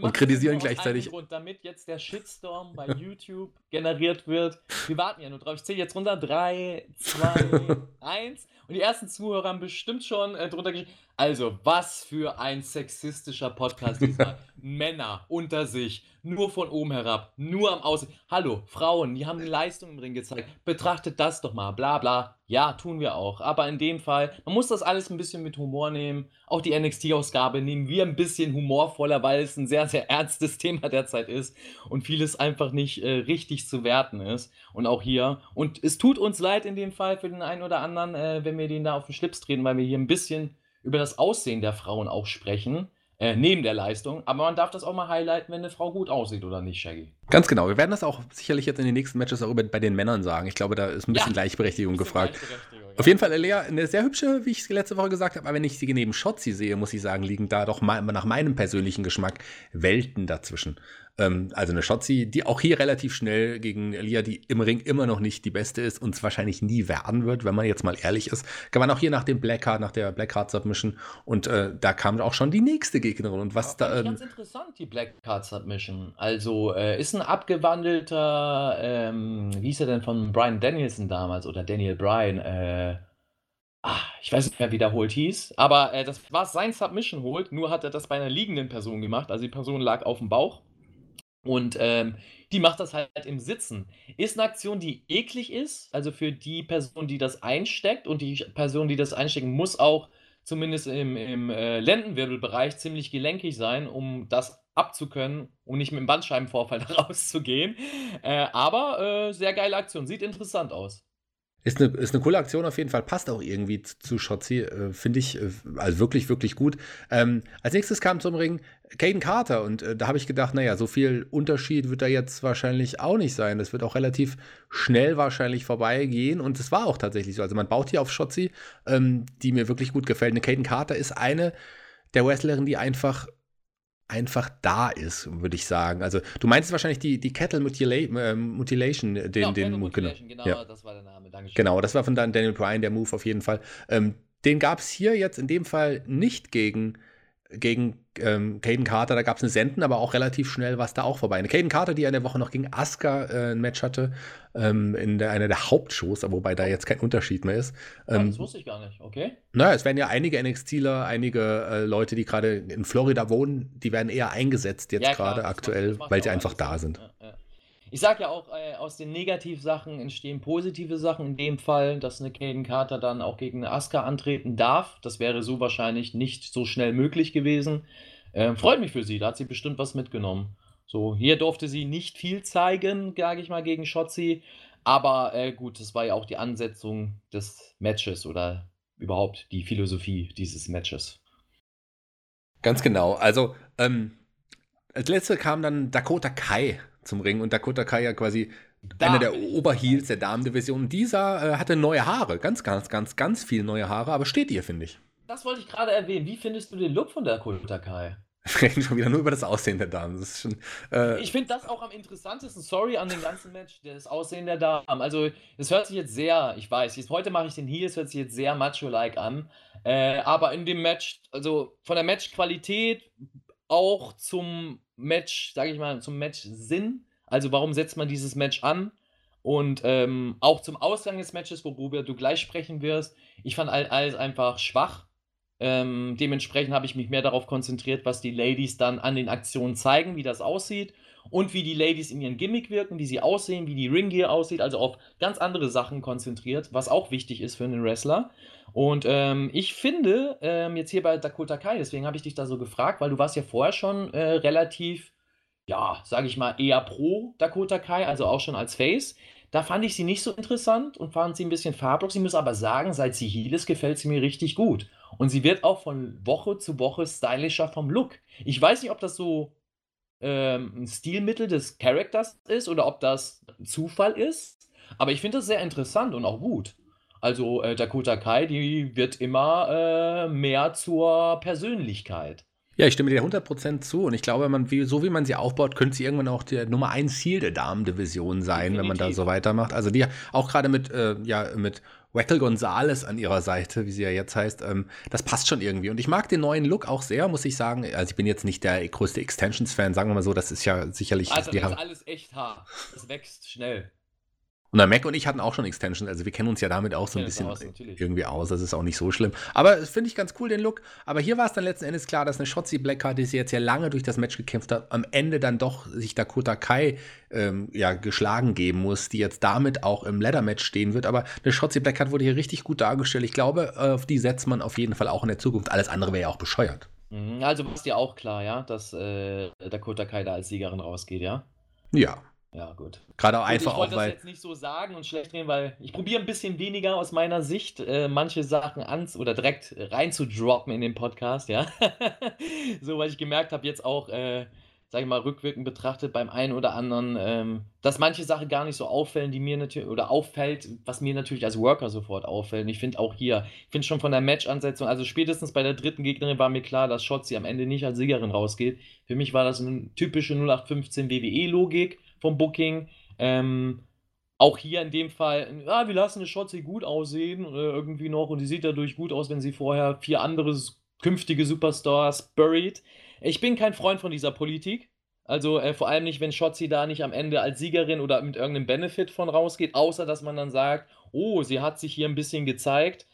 und kritisieren gleichzeitig. Grund, damit jetzt der Shitstorm bei YouTube generiert wird. Wir warten ja nur drauf. Ich zähle jetzt runter. 3, 2, 1. Und die ersten Zuhörer haben bestimmt schon äh, drunter geschrieben. Also, was für ein sexistischer Podcast diesmal. Männer unter sich, nur von oben herab, nur am Aussehen. Hallo, Frauen, die haben die Leistung im Ring gezeigt. Betrachtet das doch mal, bla bla. Ja, tun wir auch. Aber in dem Fall, man muss das alles ein bisschen mit Humor nehmen. Auch die NXT-Ausgabe nehmen wir ein bisschen humorvoller, weil es ein sehr, sehr ernstes Thema derzeit ist und vieles einfach nicht äh, richtig zu werten ist. Und auch hier. Und es tut uns leid in dem Fall für den einen oder anderen, äh, wenn wir den da auf den Schlips treten, weil wir hier ein bisschen über das Aussehen der Frauen auch sprechen. Äh, neben der Leistung, aber man darf das auch mal highlighten, wenn eine Frau gut aussieht oder nicht, Shaggy. Ganz genau. Wir werden das auch sicherlich jetzt in den nächsten Matches auch über, bei den Männern sagen. Ich glaube, da ist ein bisschen ja, Gleichberechtigung bisschen gefragt. Gleichberechtigung, ja. Auf jeden Fall, Lea, eine sehr hübsche, wie ich es letzte Woche gesagt habe, aber wenn ich sie neben Shotzi sehe, muss ich sagen, liegen da doch mal, nach meinem persönlichen Geschmack Welten dazwischen. Ähm, also eine Shotzi, die auch hier relativ schnell gegen Elia, die im Ring immer noch nicht die beste ist und es wahrscheinlich nie werden wird, wenn man jetzt mal ehrlich ist. Kann man auch hier nach dem Blackheart, nach der Blackheart Submission und äh, da kam auch schon die nächste Gegnerin und was da. Ähm, ganz interessant, die Blackheart Submission. Also äh, ist ein abgewandelter, ähm, wie hieß er denn von Brian Danielson damals oder Daniel Bryan, äh, Ach, ich weiß nicht mehr, wie der Holt hieß, aber äh, das war sein Submission Hold, nur hat er das bei einer liegenden Person gemacht. Also die Person lag auf dem Bauch und ähm, die macht das halt im Sitzen. Ist eine Aktion, die eklig ist, also für die Person, die das einsteckt und die Person, die das einstecken, muss auch zumindest im, im äh, Lendenwirbelbereich ziemlich gelenkig sein, um das abzukönnen, um nicht mit dem Bandscheibenvorfall rauszugehen. Äh, aber äh, sehr geile Aktion, sieht interessant aus. Ist eine, ist eine coole Aktion auf jeden Fall, passt auch irgendwie zu Shotzi, äh, finde ich, äh, also wirklich, wirklich gut. Ähm, als nächstes kam zum Ring Caden Carter und äh, da habe ich gedacht, naja, so viel Unterschied wird da jetzt wahrscheinlich auch nicht sein. Das wird auch relativ schnell wahrscheinlich vorbeigehen und es war auch tatsächlich so. Also man baut hier auf Shotzi, ähm, die mir wirklich gut gefällt. Eine Caden Carter ist eine der Wrestlerinnen, die einfach einfach da ist, würde ich sagen. Also du meinst wahrscheinlich die, die Kettle Mutila äh, Mutilation, den, genau, den Mutilation, genau, genau ja. das war der Name, Dankeschön. Genau, das war von Daniel Bryan, der Move auf jeden Fall. Ähm, den gab es hier jetzt in dem Fall nicht gegen gegen ähm, Caden Carter, da gab es eine Senden, aber auch relativ schnell war es da auch vorbei. Eine Caden Carter, die eine Woche noch gegen Asuka äh, ein Match hatte, ähm, in der, einer der Hauptshows, wobei da jetzt kein Unterschied mehr ist. Ähm, ja, das wusste ich gar nicht, okay. Naja, es werden ja einige NXTler, einige äh, Leute, die gerade in Florida wohnen, die werden eher eingesetzt jetzt ja, gerade aktuell, weil sie einfach da sind. Ja, ja. Ich sag ja auch, äh, aus den Negativsachen entstehen positive Sachen. In dem Fall, dass eine Caden Carter dann auch gegen eine Asuka antreten darf. Das wäre so wahrscheinlich nicht so schnell möglich gewesen. Äh, freut mich für sie, da hat sie bestimmt was mitgenommen. So, hier durfte sie nicht viel zeigen, sage ich mal, gegen Shotzi. Aber äh, gut, das war ja auch die Ansetzung des Matches oder überhaupt die Philosophie dieses Matches. Ganz genau. Also, ähm, als letzte kam dann Dakota Kai zum Ring und Dakota Kai ja quasi Damen. einer der Oberheels der Damendivision. Dieser äh, hatte neue Haare, ganz, ganz, ganz, ganz viele neue Haare, aber steht ihr, finde ich. Das wollte ich gerade erwähnen. Wie findest du den Look von Dakota Kai? Wir reden schon wieder nur über das Aussehen der Damen. Schon, äh ich finde das auch am interessantesten. Sorry an dem ganzen Match, das Aussehen der Damen. Also, es hört sich jetzt sehr, ich weiß, jetzt, heute mache ich den Heel, es hört sich jetzt sehr macho-like an. Äh, aber in dem Match, also von der Matchqualität auch zum Match, sage ich mal, zum Match-Sinn. Also warum setzt man dieses Match an? Und ähm, auch zum Ausgang des Matches, worüber du gleich sprechen wirst. Ich fand alles einfach schwach. Ähm, dementsprechend habe ich mich mehr darauf konzentriert, was die Ladies dann an den Aktionen zeigen, wie das aussieht und wie die Ladies in ihren Gimmick wirken, wie sie aussehen, wie die Ringgear aussieht, also auf ganz andere Sachen konzentriert, was auch wichtig ist für einen Wrestler. Und ähm, ich finde, ähm, jetzt hier bei Dakota Kai, deswegen habe ich dich da so gefragt, weil du warst ja vorher schon äh, relativ, ja, sage ich mal, eher pro Dakota Kai, also auch schon als Face. Da fand ich sie nicht so interessant und fand sie ein bisschen farblos. Ich muss aber sagen, seit sie Heel ist, gefällt sie mir richtig gut. Und sie wird auch von Woche zu Woche stylischer vom Look. Ich weiß nicht, ob das so ähm, ein Stilmittel des Charakters ist oder ob das Zufall ist. Aber ich finde das sehr interessant und auch gut. Also äh, Dakota Kai, die wird immer äh, mehr zur Persönlichkeit. Ja, ich stimme dir 100% zu und ich glaube, man, wie, so wie man sie aufbaut, könnte sie irgendwann auch der Nummer 1 Ziel der Damen-Division sein, Definitiv. wenn man da so weitermacht. Also die auch gerade mit, äh, ja, mit Wackel Gonzales an ihrer Seite, wie sie ja jetzt heißt, ähm, das passt schon irgendwie. Und ich mag den neuen Look auch sehr, muss ich sagen. Also ich bin jetzt nicht der größte Extensions-Fan, sagen wir mal so, das ist ja sicherlich. Also das ist alles echt hart. Es wächst schnell. Und der Mac und ich hatten auch schon Extensions, also wir kennen uns ja damit auch so ein bisschen aus, irgendwie aus. Das ist auch nicht so schlimm. Aber finde ich ganz cool, den Look. Aber hier war es dann letzten Endes klar, dass eine Shotzi Blackheart, die sie jetzt ja lange durch das Match gekämpft hat, am Ende dann doch sich Dakota Kai ähm, ja, geschlagen geben muss, die jetzt damit auch im Leather-Match stehen wird. Aber eine Shotzi Blackheart wurde hier richtig gut dargestellt. Ich glaube, auf die setzt man auf jeden Fall auch in der Zukunft. Alles andere wäre ja auch bescheuert. Mhm, also ist dir auch klar, ja, dass äh, Dakota Kai da als Siegerin rausgeht, ja? Ja, ja, gut. Gerade auch gut, einfach ich wollte auch, weil. das jetzt nicht so sagen und schlecht reden, weil ich probiere ein bisschen weniger aus meiner Sicht äh, manche Sachen an oder direkt rein zu droppen in den Podcast, ja. so, weil ich gemerkt habe, jetzt auch, äh, sag ich mal, rückwirkend betrachtet beim einen oder anderen, ähm, dass manche Sachen gar nicht so auffällen, die mir natürlich, oder auffällt, was mir natürlich als Worker sofort auffällt. Und ich finde auch hier, ich finde schon von der Match-Ansetzung, also spätestens bei der dritten Gegnerin war mir klar, dass Shotzi am Ende nicht als Siegerin rausgeht. Für mich war das eine typische 0815 WWE-Logik vom Booking. Ähm, auch hier in dem Fall, ja, wir lassen eine Shotzi gut aussehen, äh, irgendwie noch, und die sieht dadurch gut aus, wenn sie vorher vier andere künftige Superstars buried. Ich bin kein Freund von dieser Politik. Also äh, vor allem nicht, wenn Shotzi da nicht am Ende als Siegerin oder mit irgendeinem Benefit von rausgeht, außer dass man dann sagt, oh, sie hat sich hier ein bisschen gezeigt.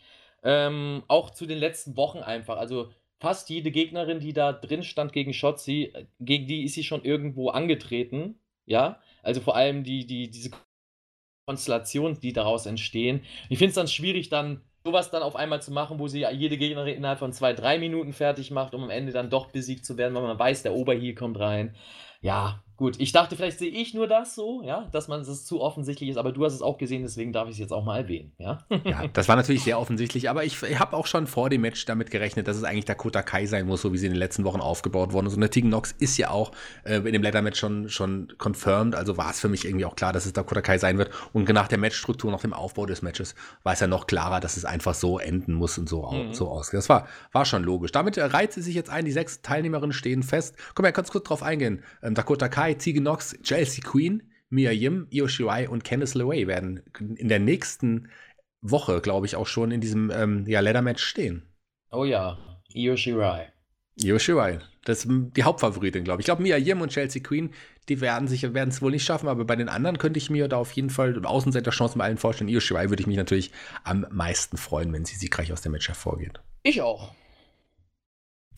Ähm, auch zu den letzten Wochen einfach. Also fast jede Gegnerin, die da drin stand gegen Shotzi, äh, gegen die ist sie schon irgendwo angetreten. Ja, also vor allem die, die, diese Konstellationen, die daraus entstehen. Ich finde es dann schwierig, dann sowas dann auf einmal zu machen, wo sie jede Gegnerin innerhalb von zwei, drei Minuten fertig macht, um am Ende dann doch besiegt zu werden, weil man weiß, der Oberheal kommt rein. Ja, Gut, ich dachte, vielleicht sehe ich nur das so, ja, dass man es zu offensichtlich ist, aber du hast es auch gesehen, deswegen darf ich es jetzt auch mal erwähnen, ja. ja, das war natürlich sehr offensichtlich, aber ich, ich habe auch schon vor dem Match damit gerechnet, dass es eigentlich Dakota Kai sein muss, so wie sie in den letzten Wochen aufgebaut worden ist. Und der Tegan Nox ist ja auch äh, in dem Leather-Match schon, schon confirmed, also war es für mich irgendwie auch klar, dass es Dakota Kai sein wird. Und nach der Matchstruktur, nach dem Aufbau des Matches, war es ja noch klarer, dass es einfach so enden muss und so, mhm. so ausgeht. Das war, war schon logisch. Damit reiht sie sich jetzt ein, die sechs Teilnehmerinnen stehen fest. Komm mal ganz kurz drauf eingehen. Ähm, Dakota Kai, Tegan Nox, Chelsea Queen, Mia Yim, Io Shirai und Candice LeRae werden in der nächsten Woche, glaube ich, auch schon in diesem ähm, ja, Leather-Match stehen. Oh ja, Io Shirai. Io Shirai. Das ist die Hauptfavoritin, glaube ich. Ich glaube, Mia Yim und Chelsea Queen, die werden sich werden es wohl nicht schaffen, aber bei den anderen könnte ich mir da auf jeden Fall Außenseiter-Chancen bei allen vorstellen. Io Shirai würde ich mich natürlich am meisten freuen, wenn sie siegreich aus dem Match hervorgeht. Ich auch.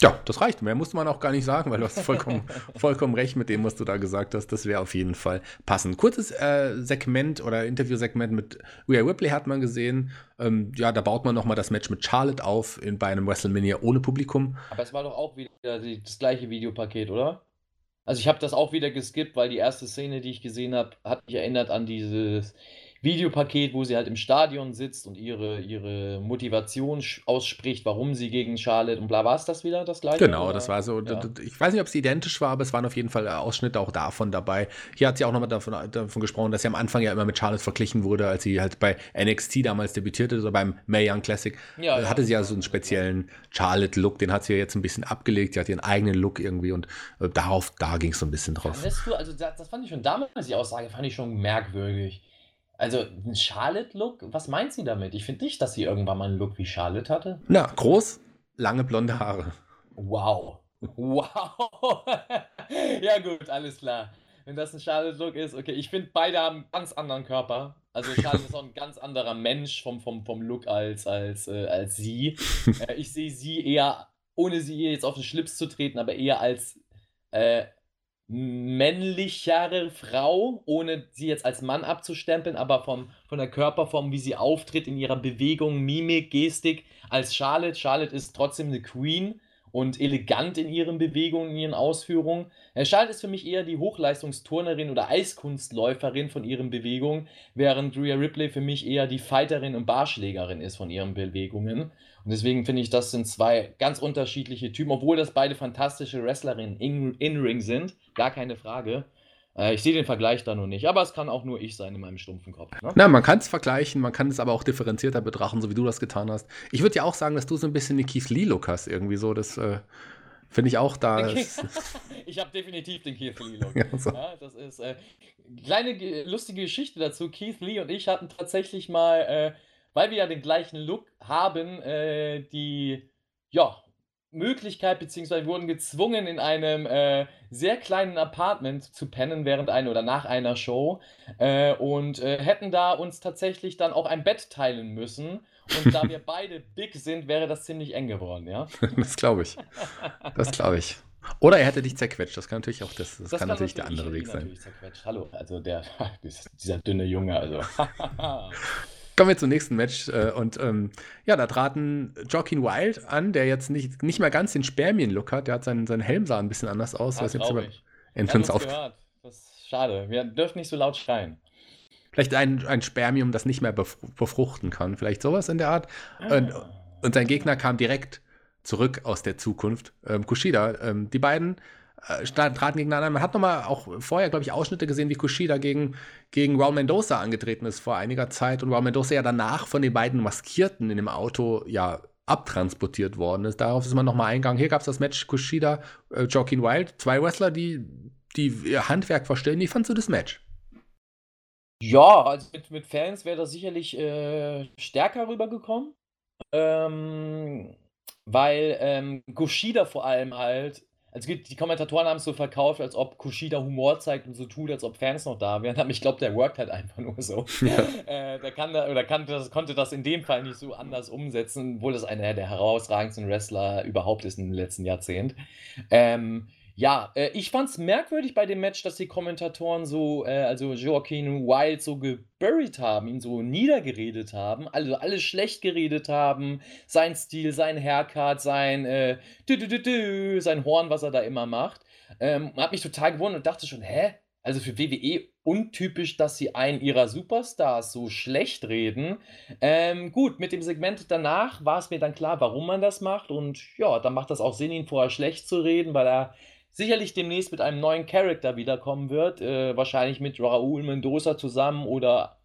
Ja, das reicht. Mehr musste man auch gar nicht sagen, weil du hast vollkommen, vollkommen recht mit dem, was du da gesagt hast. Das wäre auf jeden Fall passend. Kurzes äh, Segment oder Interviewsegment mit Rhea Ripley hat man gesehen. Ähm, ja, da baut man nochmal das Match mit Charlotte auf in, bei einem WrestleMania ohne Publikum. Aber es war doch auch wieder die, das gleiche Videopaket, oder? Also ich habe das auch wieder geskippt, weil die erste Szene, die ich gesehen habe, hat mich erinnert an dieses Videopaket, wo sie halt im Stadion sitzt und ihre, ihre Motivation ausspricht, warum sie gegen Charlotte und bla. War es das wieder, das gleiche? Genau, oder? das war so. Ja. Ich weiß nicht, ob es identisch war, aber es waren auf jeden Fall Ausschnitte auch davon dabei. Hier hat sie auch nochmal davon, davon gesprochen, dass sie am Anfang ja immer mit Charlotte verglichen wurde, als sie halt bei NXT damals debütierte, so beim Mae Young Classic. Ja, hatte ja. sie ja so einen speziellen Charlotte-Look, den hat sie ja jetzt ein bisschen abgelegt. Sie hat ihren eigenen Look irgendwie und äh, darauf, da ging es so ein bisschen drauf. Du, also das, das fand ich schon damals, die Aussage fand ich schon merkwürdig. Also ein Charlotte-Look, was meint sie damit? Ich finde nicht, dass sie irgendwann mal einen Look wie Charlotte hatte. Na, groß, lange blonde Haare. Wow. Wow. ja gut, alles klar. Wenn das ein Charlotte-Look ist, okay. Ich finde, beide haben einen ganz anderen Körper. Also Charlotte ist auch ein ganz anderer Mensch vom, vom, vom Look als, als, äh, als sie. Äh, ich sehe sie eher, ohne sie jetzt auf den Schlips zu treten, aber eher als äh, männlichere Frau, ohne sie jetzt als Mann abzustempeln, aber vom, von der Körperform, wie sie auftritt, in ihrer Bewegung, Mimik, Gestik, als Charlotte. Charlotte ist trotzdem eine Queen und elegant in ihren Bewegungen, in ihren Ausführungen. Äh, Charlotte ist für mich eher die Hochleistungsturnerin oder Eiskunstläuferin von ihren Bewegungen, während Rhea Ripley für mich eher die Fighterin und Barschlägerin ist von ihren Bewegungen. Und deswegen finde ich, das sind zwei ganz unterschiedliche Typen, obwohl das beide fantastische Wrestlerinnen in-Ring sind, gar keine Frage. Äh, ich sehe den Vergleich da nur nicht, aber es kann auch nur ich sein in meinem stumpfen Kopf. Ne? Na, man kann es vergleichen, man kann es aber auch differenzierter betrachten, so wie du das getan hast. Ich würde ja auch sagen, dass du so ein bisschen den Keith Lee-Look hast, irgendwie so. Das äh, finde ich auch da. ich habe definitiv den Keith Lee-Look. Ja, so. ja, das ist äh, kleine lustige Geschichte dazu. Keith Lee und ich hatten tatsächlich mal, äh, weil wir ja den gleichen Look haben, äh, die ja Möglichkeit, beziehungsweise wurden gezwungen, in einem äh, sehr kleinen Apartment zu pennen während einer oder nach einer Show äh, und äh, hätten da uns tatsächlich dann auch ein Bett teilen müssen. Und da wir beide big sind, wäre das ziemlich eng geworden, ja? das glaube ich. Das glaube ich. Oder er hätte dich zerquetscht. Das kann natürlich auch das, das, das kann, kann natürlich der andere Weg sein. Hallo, also der, dieser dünne Junge, also. Kommen wir zum nächsten Match. Äh, und ähm, ja, da traten Joaquin Wild an, der jetzt nicht, nicht mehr ganz den Spermien-Look hat. Der hat seinen, seinen Helm sah ein bisschen anders aus. Ah, weiß jetzt über Entrance auf. Gehört. Das ist schade. Wir dürfen nicht so laut schreien. Vielleicht ein, ein Spermium, das nicht mehr befruchten kann. Vielleicht sowas in der Art. Ah. Und, und sein Gegner kam direkt zurück aus der Zukunft. Ähm, Kushida. Ähm, die beiden äh, traten gegeneinander. Man hat nochmal auch vorher, glaube ich, Ausschnitte gesehen, wie Kushida gegen, gegen Raul Mendoza angetreten ist vor einiger Zeit und Raul Mendoza ja danach von den beiden Maskierten in dem Auto ja abtransportiert worden ist. Darauf ist man nochmal eingegangen. Hier gab es das Match Kushida, äh, Joaquin Wild, zwei Wrestler, die, die ihr Handwerk verstehen. Wie fandst du das Match? Ja, also mit, mit Fans wäre das sicherlich äh, stärker rübergekommen. Ähm, weil ähm, Kushida vor allem halt also die Kommentatoren haben es so verkauft, als ob Kushida Humor zeigt und so tut, als ob Fans noch da wären. Aber ich glaube, der workt halt einfach nur so. Ja. Äh, der kann da, oder kann das, konnte das in dem Fall nicht so anders umsetzen, obwohl das einer der herausragendsten Wrestler überhaupt ist im letzten Jahrzehnt. Ähm, ja, äh, ich fand's merkwürdig bei dem Match, dass die Kommentatoren so, äh, also Joaquin Wild so geburied haben, ihn so niedergeredet haben, also alles schlecht geredet haben, sein Stil, sein Haircut, sein, äh, dü -dü -dü sein Horn, was er da immer macht. Ähm, hat mich total gewundert und dachte schon, hä? Also für WWE untypisch, dass sie einen ihrer Superstars so schlecht reden. Ähm, gut, mit dem Segment danach war es mir dann klar, warum man das macht. Und ja, dann macht das auch Sinn, ihn vorher schlecht zu reden, weil er sicherlich demnächst mit einem neuen Charakter wiederkommen wird. Äh, wahrscheinlich mit Raúl Mendoza zusammen oder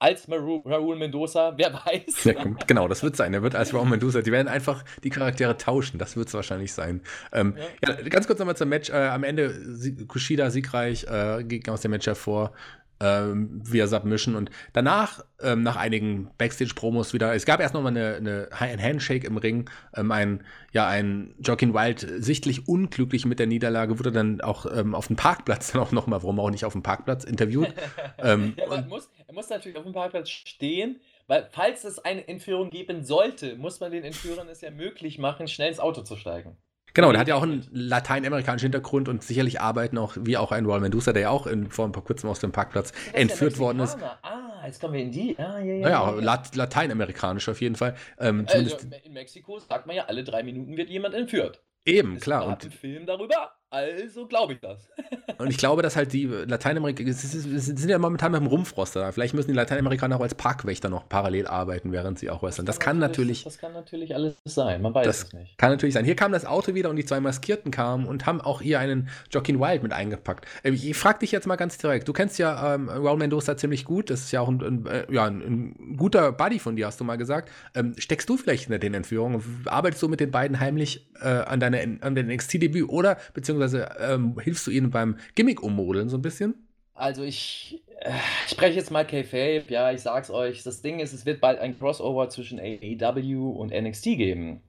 als Raúl Mendoza, wer weiß. Ja, genau, das wird sein. Er wird als Raúl Mendoza. Die werden einfach die Charaktere tauschen. Das wird es wahrscheinlich sein. Ähm, ja. ja. ganz kurz nochmal zum Match. Äh, am Ende Kushida siegreich, äh, ging aus dem Match hervor ähm, via Submission und danach, ähm, nach einigen Backstage-Promos wieder, es gab erst nochmal eine, eine, ein Handshake im Ring, ähm, ein, ja, ein Joaquin Wild sichtlich unglücklich mit der Niederlage, wurde dann auch ähm, auf dem Parkplatz dann auch nochmal, warum auch nicht auf dem Parkplatz, interviewt. Ähm, ja, man muss, er muss natürlich auf dem Parkplatz stehen, weil falls es eine Entführung geben sollte, muss man den Entführern es ja möglich machen, schnell ins Auto zu steigen. Genau, der hat ja auch einen lateinamerikanischen Hintergrund und sicherlich arbeiten auch, wie auch ein Royal Medusa, der ja auch in, vor ein paar kurzem aus dem Parkplatz entführt worden ist. Ah, jetzt kommen wir in die. Ah, ja, ja. Naja, ja. Lat lateinamerikanisch auf jeden Fall. Ähm, also, in Mexiko sagt man ja, alle drei Minuten wird jemand entführt. Eben, klar. Und Film darüber, also glaube ich das. und ich glaube, dass halt die Lateinamerikaner, sie sind ja momentan mit dem Rumpfroster. Vielleicht müssen die Lateinamerikaner auch als Parkwächter noch parallel arbeiten, während sie auch wresteln. Das, das kann natürlich. Das kann natürlich alles sein, man weiß es nicht. Kann natürlich sein. Hier kam das Auto wieder und die zwei Maskierten kamen und haben auch hier einen Joaquin Wild mit eingepackt. Ähm, ich frage dich jetzt mal ganz direkt. Du kennst ja ähm, Raul Mendoza ziemlich gut. Das ist ja auch ein, ein, äh, ja, ein, guter Buddy von dir, hast du mal gesagt. Ähm, steckst du vielleicht in den Entführungen? Arbeitest du mit den beiden heimlich äh, an, deine, an deinem NXT-Debüt oder beziehungsweise ähm, hilfst du ihnen beim Gimmick ummodeln so ein bisschen? Also ich äh, spreche jetzt mal K-Fape, ja, ich sag's euch. Das Ding ist, es wird bald ein Crossover zwischen AEW und NXT geben.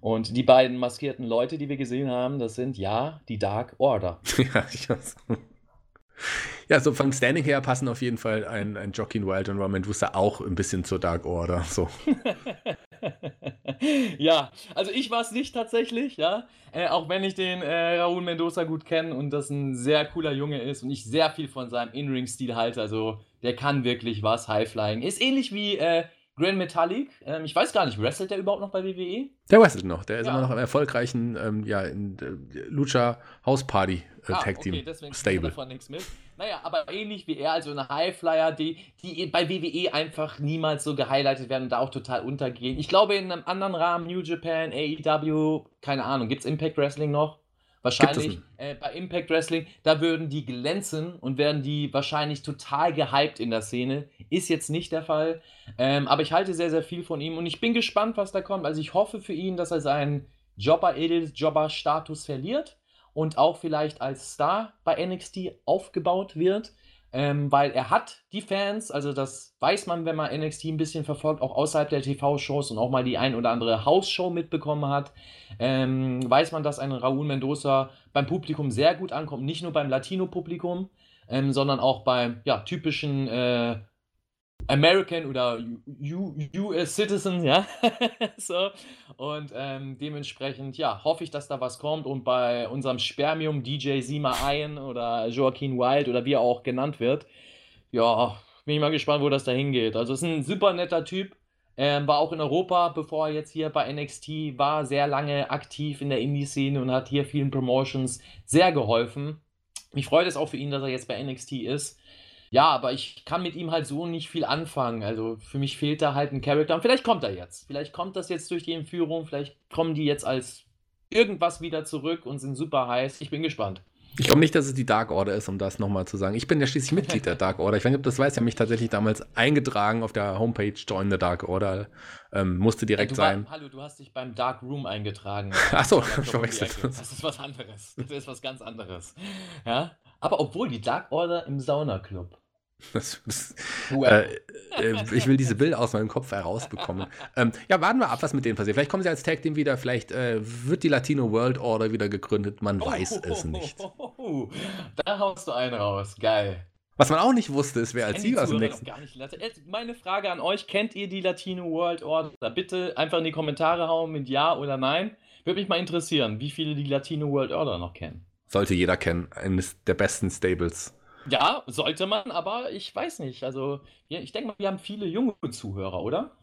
Und die beiden maskierten Leute, die wir gesehen haben, das sind ja die Dark Order. ja, ich weiß. Ja, so vom Standing her passen auf jeden Fall ein, ein Joaquin Wild und Roman Wooster auch ein bisschen zur Dark Order. So. ja, also ich war es nicht tatsächlich, ja. Äh, auch wenn ich den äh, Raúl Mendoza gut kenne und das ein sehr cooler Junge ist und ich sehr viel von seinem In-Ring-Stil halte. Also der kann wirklich was, High-Flying. Ist ähnlich wie äh, Grand Metallic. Ähm, ich weiß gar nicht, wrestelt der überhaupt noch bei WWE? Der wrestelt noch. Der ist ja. immer noch im erfolgreichen ähm, ja, in, äh, Lucha House Party ah, Tag Team okay, deswegen Stable. davon nichts mit. Naja, aber ähnlich wie er, also eine Highflyer, die, die bei WWE einfach niemals so gehighlightet werden und da auch total untergehen. Ich glaube, in einem anderen Rahmen, New Japan, AEW, keine Ahnung, gibt es Impact Wrestling noch? Wahrscheinlich äh, bei Impact Wrestling, da würden die glänzen und werden die wahrscheinlich total gehypt in der Szene. Ist jetzt nicht der Fall. Ähm, aber ich halte sehr, sehr viel von ihm und ich bin gespannt, was da kommt. Also ich hoffe für ihn, dass er seinen Jobber Edel Jobber Status verliert und auch vielleicht als Star bei NXT aufgebaut wird. Ähm, weil er hat die Fans, also das weiß man, wenn man NXT ein bisschen verfolgt, auch außerhalb der TV-Shows und auch mal die ein oder andere Hausshow mitbekommen hat, ähm, weiß man, dass ein Raúl Mendoza beim Publikum sehr gut ankommt, nicht nur beim Latino-Publikum, ähm, sondern auch beim ja, typischen äh, American oder US Citizen, ja. so. Und ähm, dementsprechend, ja, hoffe ich, dass da was kommt. Und bei unserem Spermium DJ Sima Ayen oder Joaquin Wild oder wie er auch genannt wird, ja, bin ich mal gespannt, wo das da hingeht. Also ist ein super netter Typ. Ähm, war auch in Europa, bevor er jetzt hier bei NXT war, sehr lange aktiv in der Indie-Szene und hat hier vielen Promotions sehr geholfen. Mich freut es auch für ihn, dass er jetzt bei NXT ist. Ja, aber ich kann mit ihm halt so nicht viel anfangen. Also für mich fehlt da halt ein Charakter. Und vielleicht kommt er jetzt. Vielleicht kommt das jetzt durch die Entführung. Vielleicht kommen die jetzt als irgendwas wieder zurück und sind super heiß. Ich bin gespannt. Ich glaube nicht, dass es die Dark Order ist, um das nochmal zu sagen. Ich bin ja schließlich Mitglied der Dark Order. Ich weiß nicht, ob das weiß, ich habe mich tatsächlich damals eingetragen auf der Homepage Join the Dark Order. Ähm, musste direkt ja, sein. War, hallo, du hast dich beim Dark Room eingetragen. Achso, verwechselt. Das ist was anderes. Das ist was ganz anderes. Ja? Aber obwohl die Dark Order im Sauna Club. Das, das, äh, äh, ich will diese Bilder aus meinem Kopf herausbekommen. ähm, ja, warten wir ab, was mit denen passiert. Vielleicht kommen sie als Tag Team wieder, vielleicht äh, wird die Latino World Order wieder gegründet, man oh, weiß oh, es nicht. Oh, da haust du einen raus, geil. Was man auch nicht wusste, ist, wer als Sieger aus dem nächsten. Meine Frage an euch: Kennt ihr die Latino World Order? Bitte einfach in die Kommentare hauen mit Ja oder Nein. Würde mich mal interessieren, wie viele die Latino World Order noch kennen. Sollte jeder kennen. Eines der besten Stables. Ja, sollte man, aber ich weiß nicht. Also, ich denke mal, wir haben viele junge Zuhörer, oder?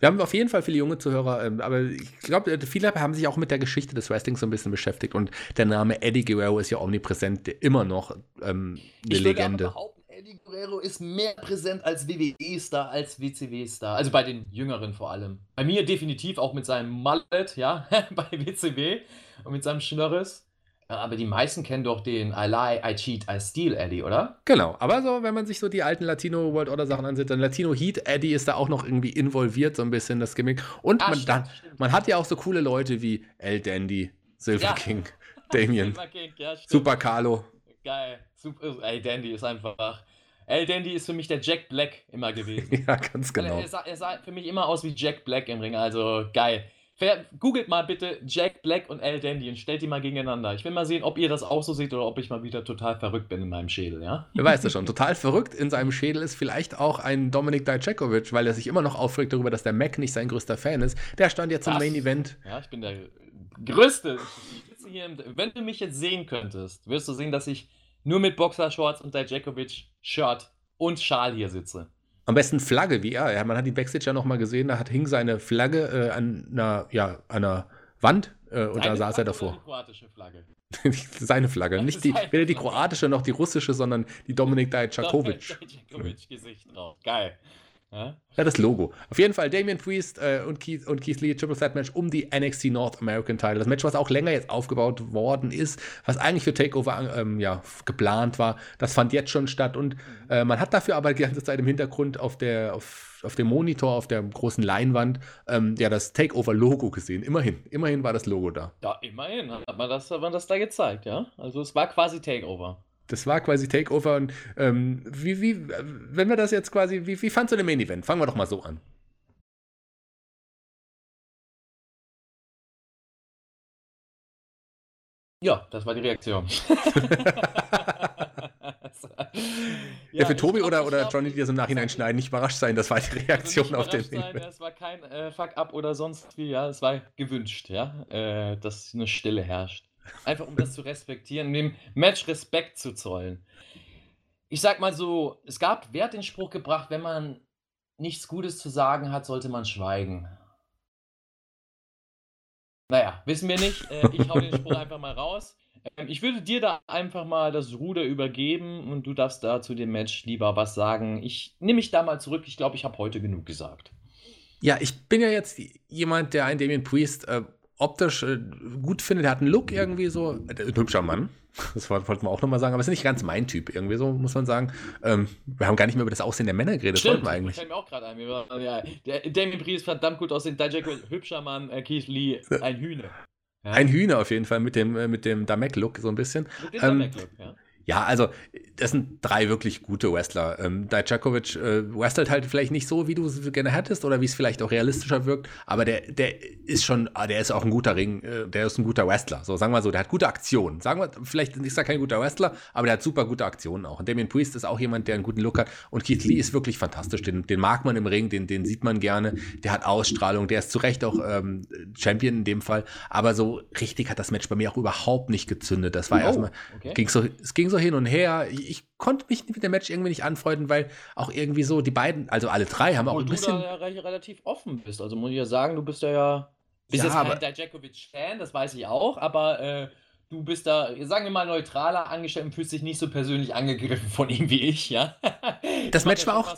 Wir haben auf jeden Fall viele junge Zuhörer, ähm, aber ich glaube, äh, viele haben sich auch mit der Geschichte des Wrestlings so ein bisschen beschäftigt und der Name Eddie Guerrero ist ja omnipräsent, immer noch ähm, eine ich Legende. Aber behaupten, Eddie Guerrero ist mehr präsent als WWE-Star, als WCW-Star. Also bei den Jüngeren vor allem. Bei mir definitiv auch mit seinem Mallet, ja, bei WCW und mit seinem Schnörres. Aber die meisten kennen doch den I lie, I cheat, I steal Eddie, oder? Genau, aber so, wenn man sich so die alten Latino World Order Sachen ansieht, dann Latino Heat Eddie ist da auch noch irgendwie involviert, so ein bisschen das Gimmick. Und Ach, man, stimmt, dann, stimmt. man hat ja auch so coole Leute wie El Dandy, Silver ja. King, Damien, King, ja, Super Carlo. Geil, Super, ey, Dandy ist einfach. El Dandy ist für mich der Jack Black immer gewesen. ja, ganz genau. Er sah, er sah für mich immer aus wie Jack Black im Ring, also geil. Googelt mal bitte Jack Black und Al Dandy und stellt die mal gegeneinander. Ich will mal sehen, ob ihr das auch so seht oder ob ich mal wieder total verrückt bin in meinem Schädel, ja? Wer weiß das schon. Total verrückt in seinem Schädel ist vielleicht auch ein Dominik Dijakovic, weil er sich immer noch aufregt darüber, dass der Mac nicht sein größter Fan ist. Der stand jetzt im Main Event. Ja, ich bin der größte. wenn du mich jetzt sehen könntest, wirst du sehen, dass ich nur mit Boxershorts und Dijakovic Shirt und Schal hier sitze. Am besten Flagge, wie er. Ja, man hat die Backstage ja nochmal gesehen, da hat, hing seine Flagge äh, an einer, ja, einer Wand äh, und Seine da saß Flagge er davor. die kroatische Flagge? Seine Flagge. Nicht die, weder die kroatische noch die russische, sondern die Dominik Dijakovic. Dijakovic-Gesicht drauf. Geil. Ja? ja, das Logo. Auf jeden Fall Damien Priest äh, und, Keith, und Keith Lee, Triple Threat Match um die NXT North American Title. Das Match, was auch länger jetzt aufgebaut worden ist, was eigentlich für Takeover ähm, ja, geplant war, das fand jetzt schon statt. Und äh, man hat dafür aber die ganze Zeit im Hintergrund auf, der, auf, auf dem Monitor, auf der großen Leinwand, ähm, ja, das Takeover-Logo gesehen. Immerhin, immerhin war das Logo da. Ja, immerhin hat man das, hat man das da gezeigt, ja. Also es war quasi Takeover das war quasi Takeover. Und ähm, wie, wie, wenn wir das jetzt quasi, wie, wie fandst du den Main Event? Fangen wir doch mal so an. Ja, das war die Reaktion. ja, für Tobi oder, oder Johnny, die das im Nachhinein schneiden, nicht überrascht sein, das war die Reaktion auf den sein, Es war kein äh, Fuck-up oder sonst wie, ja, es war gewünscht, ja, äh, dass eine Stille herrscht. Einfach um das zu respektieren, dem Match Respekt zu zollen. Ich sag mal so, es gab, wer hat den Spruch gebracht, wenn man nichts Gutes zu sagen hat, sollte man schweigen. Naja, wissen wir nicht. Äh, ich hau den Spruch einfach mal raus. Ähm, ich würde dir da einfach mal das Ruder übergeben und du darfst da zu dem Match lieber was sagen. Ich nehme mich da mal zurück. Ich glaube, ich habe heute genug gesagt. Ja, ich bin ja jetzt jemand, der einen Damien Priest äh, optisch äh, gut findet. Der hat einen Look irgendwie so. Ein hübscher Mann. Das wollten wir auch nochmal sagen, aber es ist nicht ganz mein Typ, irgendwie so, muss man sagen. Ähm, wir haben gar nicht mehr über das Aussehen der Männer geredet, das wollten wir eigentlich. Das fällt mir auch gerade ein. Ja, der Damien Priest verdammt gut aussehen, Dijak hübscher Mann, äh, Keith Lee, ein Hühner. Ja. Ein Hühner auf jeden Fall mit dem, äh, mit dem Damek-Look so ein bisschen. Mit dem ähm, Damek-Look, ja. Ja, also das sind drei wirklich gute Wrestler. Ähm, Dijakovic äh, wrestelt halt vielleicht nicht so, wie du es gerne hättest oder wie es vielleicht auch realistischer wirkt, aber der, der ist schon, ah, der ist auch ein guter Ring, äh, der ist ein guter Wrestler. So, sagen wir so, der hat gute Aktionen. Sagen wir, vielleicht ist er kein guter Wrestler, aber der hat super gute Aktionen auch. Und Damien Priest ist auch jemand, der einen guten Look hat. Und Keith Lee ist wirklich fantastisch. Den, den mag man im Ring, den, den sieht man gerne. Der hat Ausstrahlung, der ist zu Recht auch ähm, Champion in dem Fall. Aber so richtig hat das Match bei mir auch überhaupt nicht gezündet. Das war oh, erstmal, okay. ging so, es ging so hin und her. Ich, konnte mich mit dem Match irgendwie nicht anfreunden, weil auch irgendwie so die beiden, also alle drei haben auch ein bisschen. du da ja relativ offen bist. Also muss ich ja sagen, du bist ja ja. Bist ja, jetzt kein Dijakovic-Fan, das weiß ich auch, aber äh, du bist da, sagen wir mal, neutraler angestellt und fühlst dich nicht so persönlich angegriffen von ihm wie ich, ja. Das Match war auch.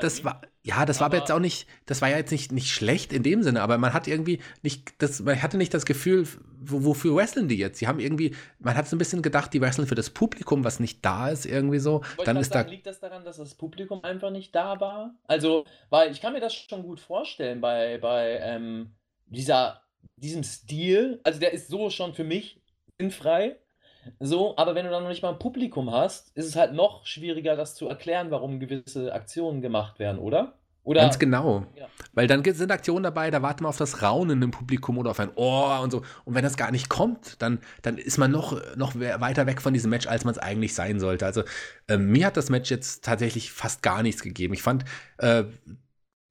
Das war, ja, das war aber jetzt auch nicht, das war ja jetzt nicht, nicht schlecht in dem Sinne, aber man hat irgendwie nicht, das, man hatte nicht das Gefühl, wofür wresteln die jetzt? Sie haben irgendwie, man hat so ein bisschen gedacht, die wresteln für das Publikum, was nicht da ist, irgendwie so. Dann ist sagen, da. Liegt das daran, dass das Publikum einfach nicht da war? Also, weil ich kann mir das schon gut vorstellen bei, bei ähm, dieser, diesem Stil. Also, der ist so schon für mich sinnfrei. So, aber wenn du dann noch nicht mal ein Publikum hast, ist es halt noch schwieriger, das zu erklären, warum gewisse Aktionen gemacht werden, oder? Oder, Ganz genau. Ja. Weil dann sind Aktionen dabei, da warten wir auf das Raunen im Publikum oder auf ein Ohr und so. Und wenn das gar nicht kommt, dann, dann ist man noch, noch weiter weg von diesem Match, als man es eigentlich sein sollte. Also äh, mir hat das Match jetzt tatsächlich fast gar nichts gegeben. Ich fand, äh,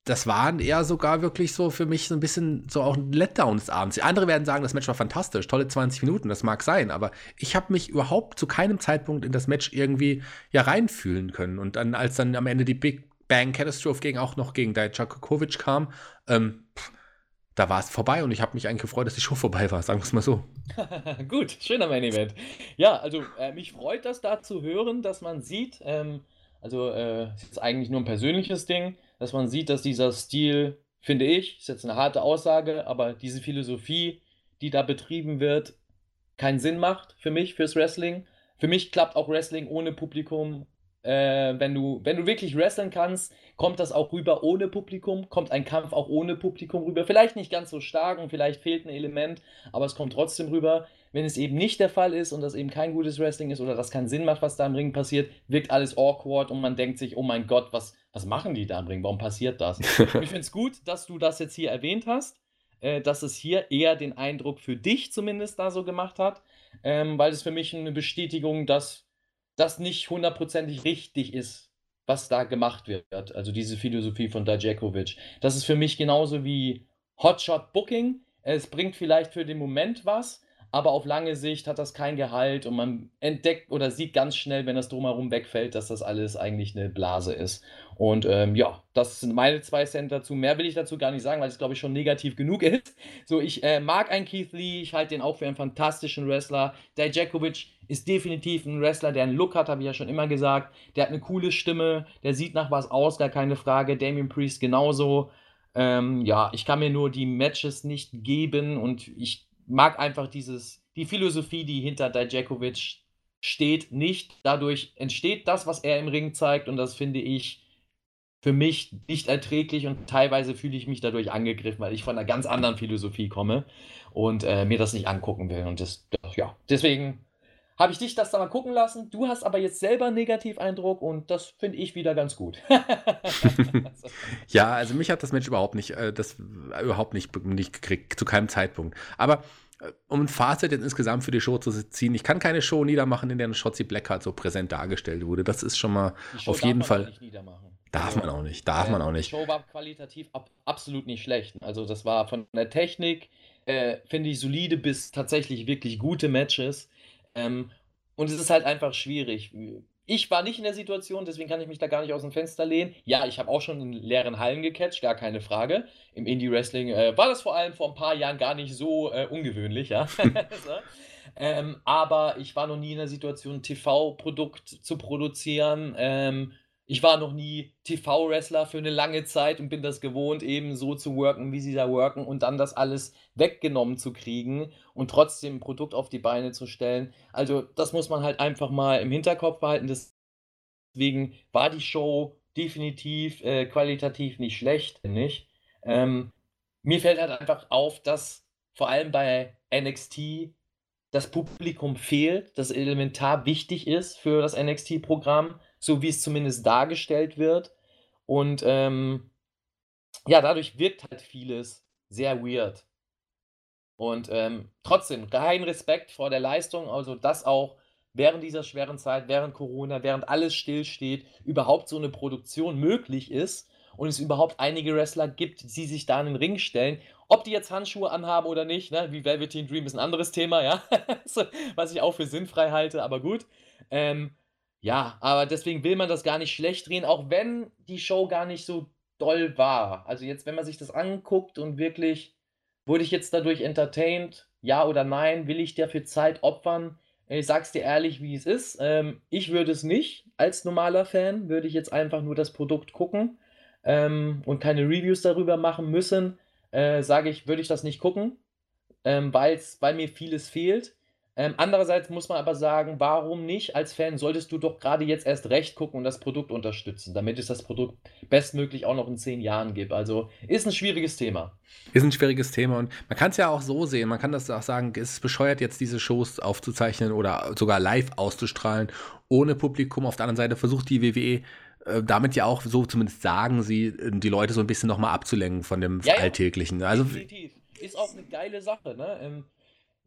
das waren eher sogar wirklich so für mich so ein bisschen so auch ein Letdown des Abends. Andere werden sagen, das Match war fantastisch, tolle 20 Minuten, das mag sein, aber ich habe mich überhaupt zu keinem Zeitpunkt in das Match irgendwie ja reinfühlen können. Und dann, als dann am Ende die Big Bang Catastrophe gegen auch noch gegen Dijakovic kam, ähm, da war es vorbei und ich habe mich eigentlich gefreut, dass die Show vorbei war, sagen wir es mal so. Gut, schöner Main Event. Ja, also äh, mich freut das da zu hören, dass man sieht, ähm, also äh, ist eigentlich nur ein persönliches Ding, dass man sieht, dass dieser Stil, finde ich, ist jetzt eine harte Aussage, aber diese Philosophie, die da betrieben wird, keinen Sinn macht für mich, fürs Wrestling. Für mich klappt auch Wrestling ohne Publikum. Äh, wenn, du, wenn du wirklich wresteln kannst, kommt das auch rüber ohne Publikum, kommt ein Kampf auch ohne Publikum rüber. Vielleicht nicht ganz so stark und vielleicht fehlt ein Element, aber es kommt trotzdem rüber. Wenn es eben nicht der Fall ist und das eben kein gutes Wrestling ist oder das keinen Sinn macht, was da im Ring passiert, wirkt alles awkward und man denkt sich, oh mein Gott, was, was machen die da im Ring? Warum passiert das? ich finde es gut, dass du das jetzt hier erwähnt hast, äh, dass es hier eher den Eindruck für dich zumindest da so gemacht hat, ähm, weil es für mich eine Bestätigung, dass das nicht hundertprozentig richtig ist, was da gemacht wird. Also diese Philosophie von Dajakovic. Das ist für mich genauso wie Hotshot Booking. Es bringt vielleicht für den Moment was, aber auf lange Sicht hat das kein Gehalt und man entdeckt oder sieht ganz schnell, wenn das drumherum wegfällt, dass das alles eigentlich eine Blase ist. Und ähm, ja, das sind meine zwei Cent dazu. Mehr will ich dazu gar nicht sagen, weil es, glaube ich, schon negativ genug ist. So, ich äh, mag einen Keith Lee, ich halte den auch für einen fantastischen Wrestler. Dijakovic ist definitiv ein Wrestler, der einen Look hat, habe ich ja schon immer gesagt. Der hat eine coole Stimme, der sieht nach was aus, gar keine Frage. Damien Priest genauso. Ähm, ja, ich kann mir nur die Matches nicht geben und ich mag einfach dieses, die Philosophie, die hinter Dijakovic steht, nicht. Dadurch entsteht das, was er im Ring zeigt und das finde ich für mich nicht erträglich und teilweise fühle ich mich dadurch angegriffen, weil ich von einer ganz anderen Philosophie komme und äh, mir das nicht angucken will. Und das, ja, deswegen habe ich dich das da mal gucken lassen. Du hast aber jetzt selber einen Negativeindruck und das finde ich wieder ganz gut. ja, also mich hat das Mensch überhaupt nicht, äh, das überhaupt nicht, nicht gekriegt, zu keinem Zeitpunkt. Aber äh, um ein Fazit jetzt insgesamt für die Show zu ziehen, ich kann keine Show niedermachen, in der Shotzi Blackheart so präsent dargestellt wurde. Das ist schon mal auf jeden Fall. Darf also, man auch nicht, darf äh, man auch nicht. Die Show war qualitativ ab, absolut nicht schlecht. Also das war von der Technik, äh, finde ich, solide bis tatsächlich wirklich gute Matches. Ähm, und es ist halt einfach schwierig. Ich war nicht in der Situation, deswegen kann ich mich da gar nicht aus dem Fenster lehnen. Ja, ich habe auch schon in leeren Hallen gecatcht, gar keine Frage. Im Indie-Wrestling äh, war das vor allem vor ein paar Jahren gar nicht so äh, ungewöhnlich, ja. so. ähm, aber ich war noch nie in der Situation, ein TV-Produkt zu produzieren. Ähm, ich war noch nie TV-Wrestler für eine lange Zeit und bin das gewohnt, eben so zu worken, wie sie da worken und dann das alles weggenommen zu kriegen und trotzdem ein Produkt auf die Beine zu stellen. Also, das muss man halt einfach mal im Hinterkopf behalten. Deswegen war die Show definitiv äh, qualitativ nicht schlecht, nicht. Ähm, mir fällt halt einfach auf, dass vor allem bei NXT das Publikum fehlt, das elementar wichtig ist für das NXT-Programm so wie es zumindest dargestellt wird. Und ähm, ja, dadurch wirkt halt vieles sehr weird. Und ähm, trotzdem, kein Respekt vor der Leistung, also dass auch während dieser schweren Zeit, während Corona, während alles stillsteht, überhaupt so eine Produktion möglich ist und es überhaupt einige Wrestler gibt, die sich da in den Ring stellen. Ob die jetzt Handschuhe anhaben oder nicht, ne? wie Velveteen Dream ist ein anderes Thema, ja, was ich auch für sinnfrei halte, aber gut. Ähm, ja, aber deswegen will man das gar nicht schlecht drehen, auch wenn die Show gar nicht so doll war. Also jetzt, wenn man sich das anguckt und wirklich, wurde ich jetzt dadurch entertained? Ja oder nein? Will ich dafür Zeit opfern? Ich sag's dir ehrlich, wie es ist. Ähm, ich würde es nicht als normaler Fan, würde ich jetzt einfach nur das Produkt gucken ähm, und keine Reviews darüber machen müssen, äh, sage ich, würde ich das nicht gucken, ähm, weil mir vieles fehlt. Ähm, andererseits muss man aber sagen, warum nicht? Als Fan solltest du doch gerade jetzt erst recht gucken und das Produkt unterstützen, damit es das Produkt bestmöglich auch noch in zehn Jahren gibt. Also ist ein schwieriges Thema. Ist ein schwieriges Thema und man kann es ja auch so sehen. Man kann das auch sagen, es ist bescheuert, jetzt diese Shows aufzuzeichnen oder sogar live auszustrahlen, ohne Publikum. Auf der anderen Seite versucht die WWE äh, damit ja auch, so zumindest sagen sie, die Leute so ein bisschen nochmal abzulenken von dem ja, Alltäglichen. Also, definitiv. Ist auch eine geile Sache, ne?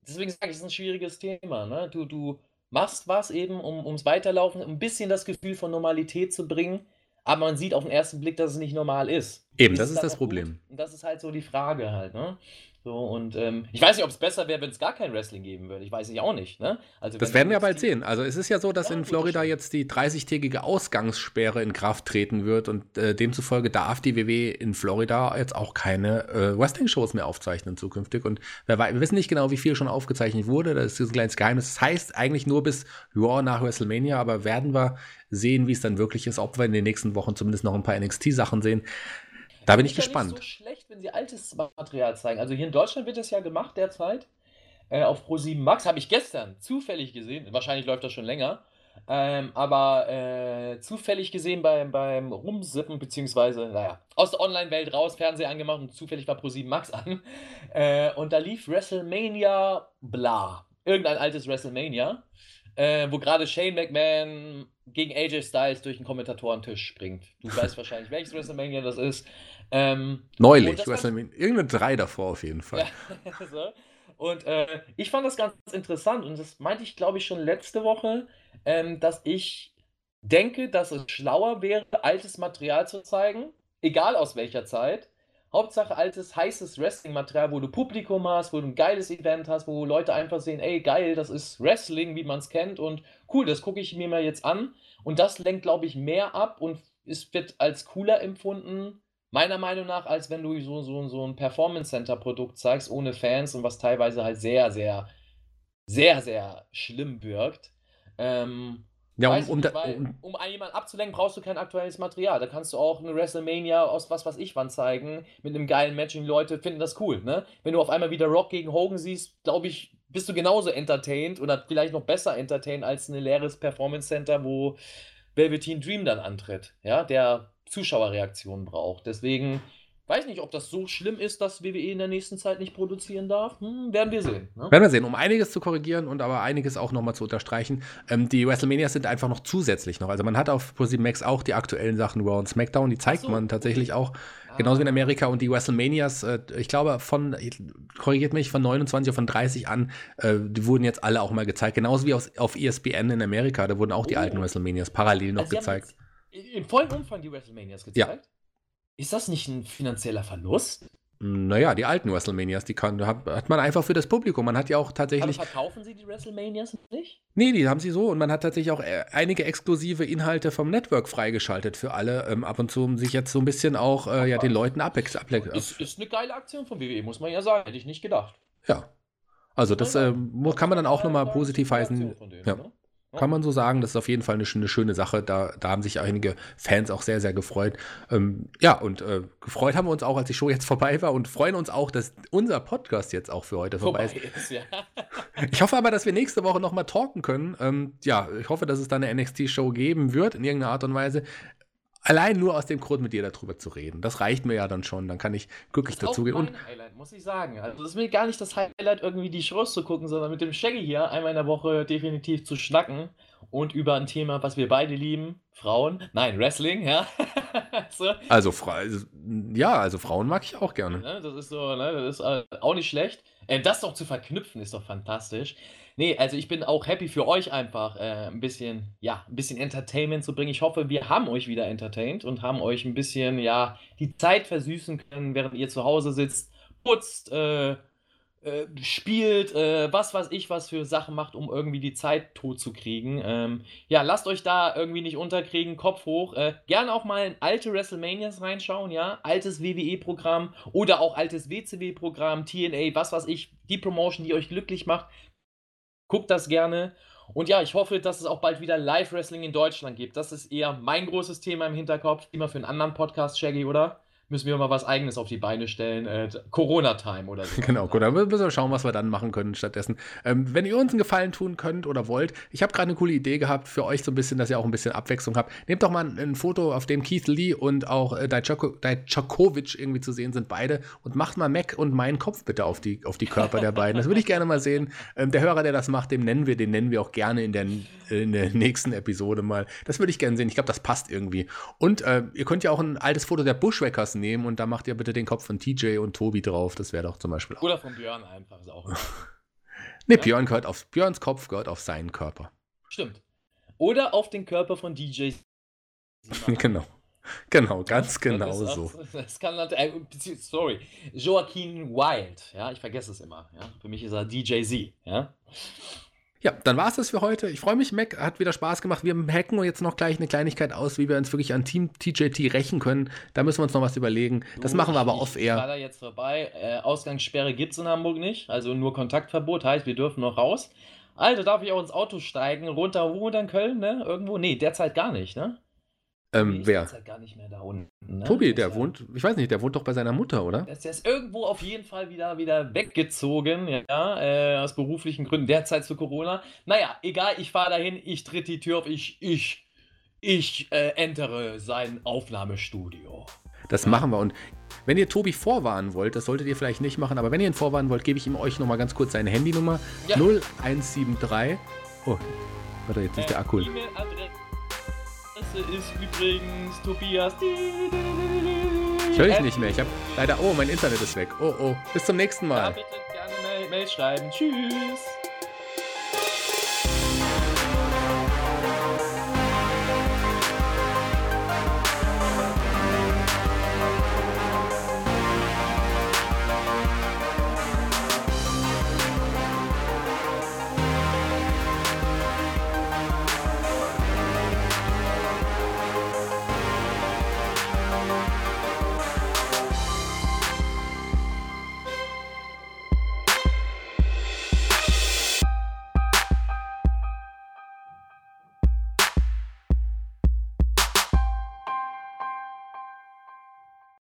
Deswegen sage ich, es ist ein schwieriges Thema. Ne? Du, du machst was eben, um ums Weiterlaufen, ein bisschen das Gefühl von Normalität zu bringen, aber man sieht auf den ersten Blick, dass es nicht normal ist. Eben, ist das ist das Problem. Gut? Und das ist halt so die Frage halt, ne? So, und ähm, ich weiß nicht, ob es besser wäre, wenn es gar kein Wrestling geben würde. Ich weiß nicht auch nicht. Ne? Also, das werden wir bald sehen. Also es ist ja so, dass ja, in Florida jetzt die 30-tägige Ausgangssperre in Kraft treten wird und äh, demzufolge darf die WW in Florida jetzt auch keine äh, Wrestling-Shows mehr aufzeichnen zukünftig. Und wir, wir, wissen nicht genau, wie viel schon aufgezeichnet wurde. Das ist ein kleines Geheimnis. Das heißt eigentlich nur bis Raw nach WrestleMania, aber werden wir sehen, wie es dann wirklich ist, ob wir in den nächsten Wochen zumindest noch ein paar NXT-Sachen sehen. Da bin ich gespannt. Ist so schlecht, wenn sie altes Material zeigen. Also hier in Deutschland wird das ja gemacht derzeit. Äh, auf Pro7 Max habe ich gestern zufällig gesehen. Wahrscheinlich läuft das schon länger. Ähm, aber äh, zufällig gesehen beim, beim Rumsippen, beziehungsweise, naja, aus der Online-Welt raus, Fernseher angemacht und zufällig war Pro7 Max an. Äh, und da lief WrestleMania bla. Irgendein altes WrestleMania äh, wo gerade Shane McMahon gegen AJ Styles durch den Kommentatorentisch springt. Du weißt wahrscheinlich, welches WrestleMania das ist. Ähm, Neulich, das WrestleMania. Irgendeine drei davor auf jeden Fall. Ja, so. Und äh, ich fand das ganz interessant und das meinte ich, glaube ich, schon letzte Woche, ähm, dass ich denke, dass es schlauer wäre, altes Material zu zeigen, egal aus welcher Zeit, Hauptsache altes, heißes Wrestling-Material, wo du Publikum hast, wo du ein geiles Event hast, wo Leute einfach sehen, ey, geil, das ist Wrestling, wie man es kennt und cool, das gucke ich mir mal jetzt an. Und das lenkt, glaube ich, mehr ab und es wird als cooler empfunden, meiner Meinung nach, als wenn du so, so, so ein Performance-Center-Produkt zeigst, ohne Fans und was teilweise halt sehr, sehr, sehr, sehr schlimm wirkt. Ähm, ja, um, um, nicht, weil, um, um jemanden abzulenken, brauchst du kein aktuelles Material. Da kannst du auch eine WrestleMania aus was weiß ich wann zeigen, mit einem geilen Match und Leute finden das cool, ne? Wenn du auf einmal wieder Rock gegen Hogan siehst, glaube ich, bist du genauso entertained oder vielleicht noch besser entertained als ein leeres Performance Center, wo Velveteen Dream dann antritt, ja, der Zuschauerreaktionen braucht. Deswegen Weiß nicht, ob das so schlimm ist, dass WWE in der nächsten Zeit nicht produzieren darf. Hm, werden wir sehen. Ne? Werden wir sehen. Um einiges zu korrigieren und aber einiges auch nochmal zu unterstreichen. Ähm, die WrestleManias sind einfach noch zusätzlich noch. Also man hat auf ProSieben Max auch die aktuellen Sachen Raw und SmackDown. Die zeigt so, man tatsächlich okay. auch. Ah. Genauso wie in Amerika. Und die WrestleManias, äh, ich glaube, von, korrigiert mich, von 29 oder von 30 an, äh, die wurden jetzt alle auch mal gezeigt. Genauso wie aus, auf ESPN in Amerika. Da wurden auch die oh. alten WrestleManias parallel noch also gezeigt. Im vollen Umfang die WrestleManias gezeigt? Ja. Ist das nicht ein finanzieller Verlust? Naja, die alten WrestleManias, die kann, hat man einfach für das Publikum. Man hat ja auch tatsächlich. Aber verkaufen sie die WrestleManias nicht? Nee, die haben sie so. Und man hat tatsächlich auch äh, einige exklusive Inhalte vom Network freigeschaltet für alle. Ähm, ab und zu, um sich jetzt so ein bisschen auch äh, ja, den Leuten abwechseln. Ist, ist eine geile Aktion von WWE, muss man ja sagen. Hätte ich nicht gedacht. Ja. Also, das äh, kann man dann auch nochmal positiv heißen. Ja. Ne? Kann man so sagen, das ist auf jeden Fall eine, eine schöne Sache. Da, da haben sich einige Fans auch sehr, sehr gefreut. Ähm, ja, und äh, gefreut haben wir uns auch, als die Show jetzt vorbei war und freuen uns auch, dass unser Podcast jetzt auch für heute vorbei, vorbei ist. ist ja. ich hoffe aber, dass wir nächste Woche nochmal talken können. Ähm, ja, ich hoffe, dass es da eine NXT-Show geben wird, in irgendeiner Art und Weise. Allein nur aus dem Grund, mit dir darüber zu reden. Das reicht mir ja dann schon. Dann kann ich glücklich dazugehen. Das ist mein Highlight, muss ich sagen. Also, das ist mir gar nicht das Highlight, irgendwie die Shows zu gucken, sondern mit dem Shaggy hier einmal in der Woche definitiv zu schnacken und über ein Thema, was wir beide lieben. Frauen. Nein, Wrestling, ja. so. Also, also, ja, also Frauen mag ich auch gerne. Ne, das ist so, ne, das ist äh, auch nicht schlecht. Äh, das doch zu verknüpfen ist doch fantastisch. Nee, also ich bin auch happy für euch einfach äh, ein bisschen, ja, ein bisschen Entertainment zu bringen. Ich hoffe, wir haben euch wieder entertained und haben euch ein bisschen, ja, die Zeit versüßen können, während ihr zu Hause sitzt, putzt, äh, äh, spielt, äh, was weiß ich, was für Sachen macht, um irgendwie die Zeit tot zu kriegen. Ähm, ja, lasst euch da irgendwie nicht unterkriegen, Kopf hoch. Äh, gerne auch mal in alte WrestleManias reinschauen, ja. Altes WWE-Programm oder auch altes WCW-Programm, TNA, was weiß ich, die Promotion, die euch glücklich macht. Guckt das gerne. Und ja, ich hoffe, dass es auch bald wieder Live-Wrestling in Deutschland gibt. Das ist eher mein großes Thema im Hinterkopf. Immer für einen anderen Podcast, Shaggy, oder? Müssen wir mal was Eigenes auf die Beine stellen. Äh, Corona-Time oder so. Genau, gut, dann müssen wir schauen, was wir dann machen können stattdessen. Ähm, wenn ihr uns einen Gefallen tun könnt oder wollt, ich habe gerade eine coole Idee gehabt für euch so ein bisschen, dass ihr auch ein bisschen Abwechslung habt. Nehmt doch mal ein, Foto, auf dem Keith Lee und auch äh, Dijakovic irgendwie zu sehen sind, beide, und macht mal Mac und meinen Kopf bitte auf die, auf die Körper der beiden. Das würde ich gerne mal sehen. Ähm, der Hörer, der das macht, dem nennen wir, den nennen wir auch gerne in der, in der nächsten Episode mal. Das würde ich gerne sehen. Ich glaube, das passt irgendwie. Und äh, ihr könnt ja auch ein altes Foto der Bushwackers nehmen und da macht ihr bitte den Kopf von TJ und Tobi drauf. Das wäre doch zum Beispiel auch. Oder von Björn einfach, ist auch. ne, ja? Björn gehört auf Björns Kopf gehört auf seinen Körper. Stimmt. Oder auf den Körper von DJ. genau. Genau, ganz genau das so. Das kann äh, sorry, Joaquin Wild, ja, ich vergesse es immer, ja. Für mich ist er DJ Z, ja. Ja, dann war es das für heute. Ich freue mich, Mac hat wieder Spaß gemacht. Wir hacken jetzt noch gleich eine Kleinigkeit aus, wie wir uns wirklich an Team TJT rächen können. Da müssen wir uns noch was überlegen. Das du, machen wir aber off-air. Ich war da jetzt vorbei. Äh, Ausgangssperre gibt es in Hamburg nicht, also nur Kontaktverbot, heißt, wir dürfen noch raus. Alter, darf ich auch ins Auto steigen? Runter, wo dann Köln, ne? Irgendwo? Nee, derzeit gar nicht, ne? Ähm, wer? Ist halt gar nicht mehr da unten. Ne? Tobi, der wohnt, ich weiß nicht, der wohnt doch bei seiner Mutter, oder? Der ist irgendwo auf jeden Fall wieder, wieder weggezogen, ja, äh, aus beruflichen Gründen, derzeit zu Corona. Naja, egal, ich fahre dahin, ich tritt die Tür auf, ich, ich, ich äh, entere sein Aufnahmestudio. Das ja. machen wir und wenn ihr Tobi vorwarnen wollt, das solltet ihr vielleicht nicht machen, aber wenn ihr ihn vorwarnen wollt, gebe ich ihm euch nochmal ganz kurz seine Handynummer. Ja. 0173. Oh, warte, jetzt ist äh, der Akku. Adresse ist übrigens Tobias. Ich höre dich nicht mehr. Ich habe leider. Oh, mein Internet ist weg. Oh, oh. Bis zum nächsten Mal. Ja, bitte gerne Mail, Mail schreiben. Tschüss.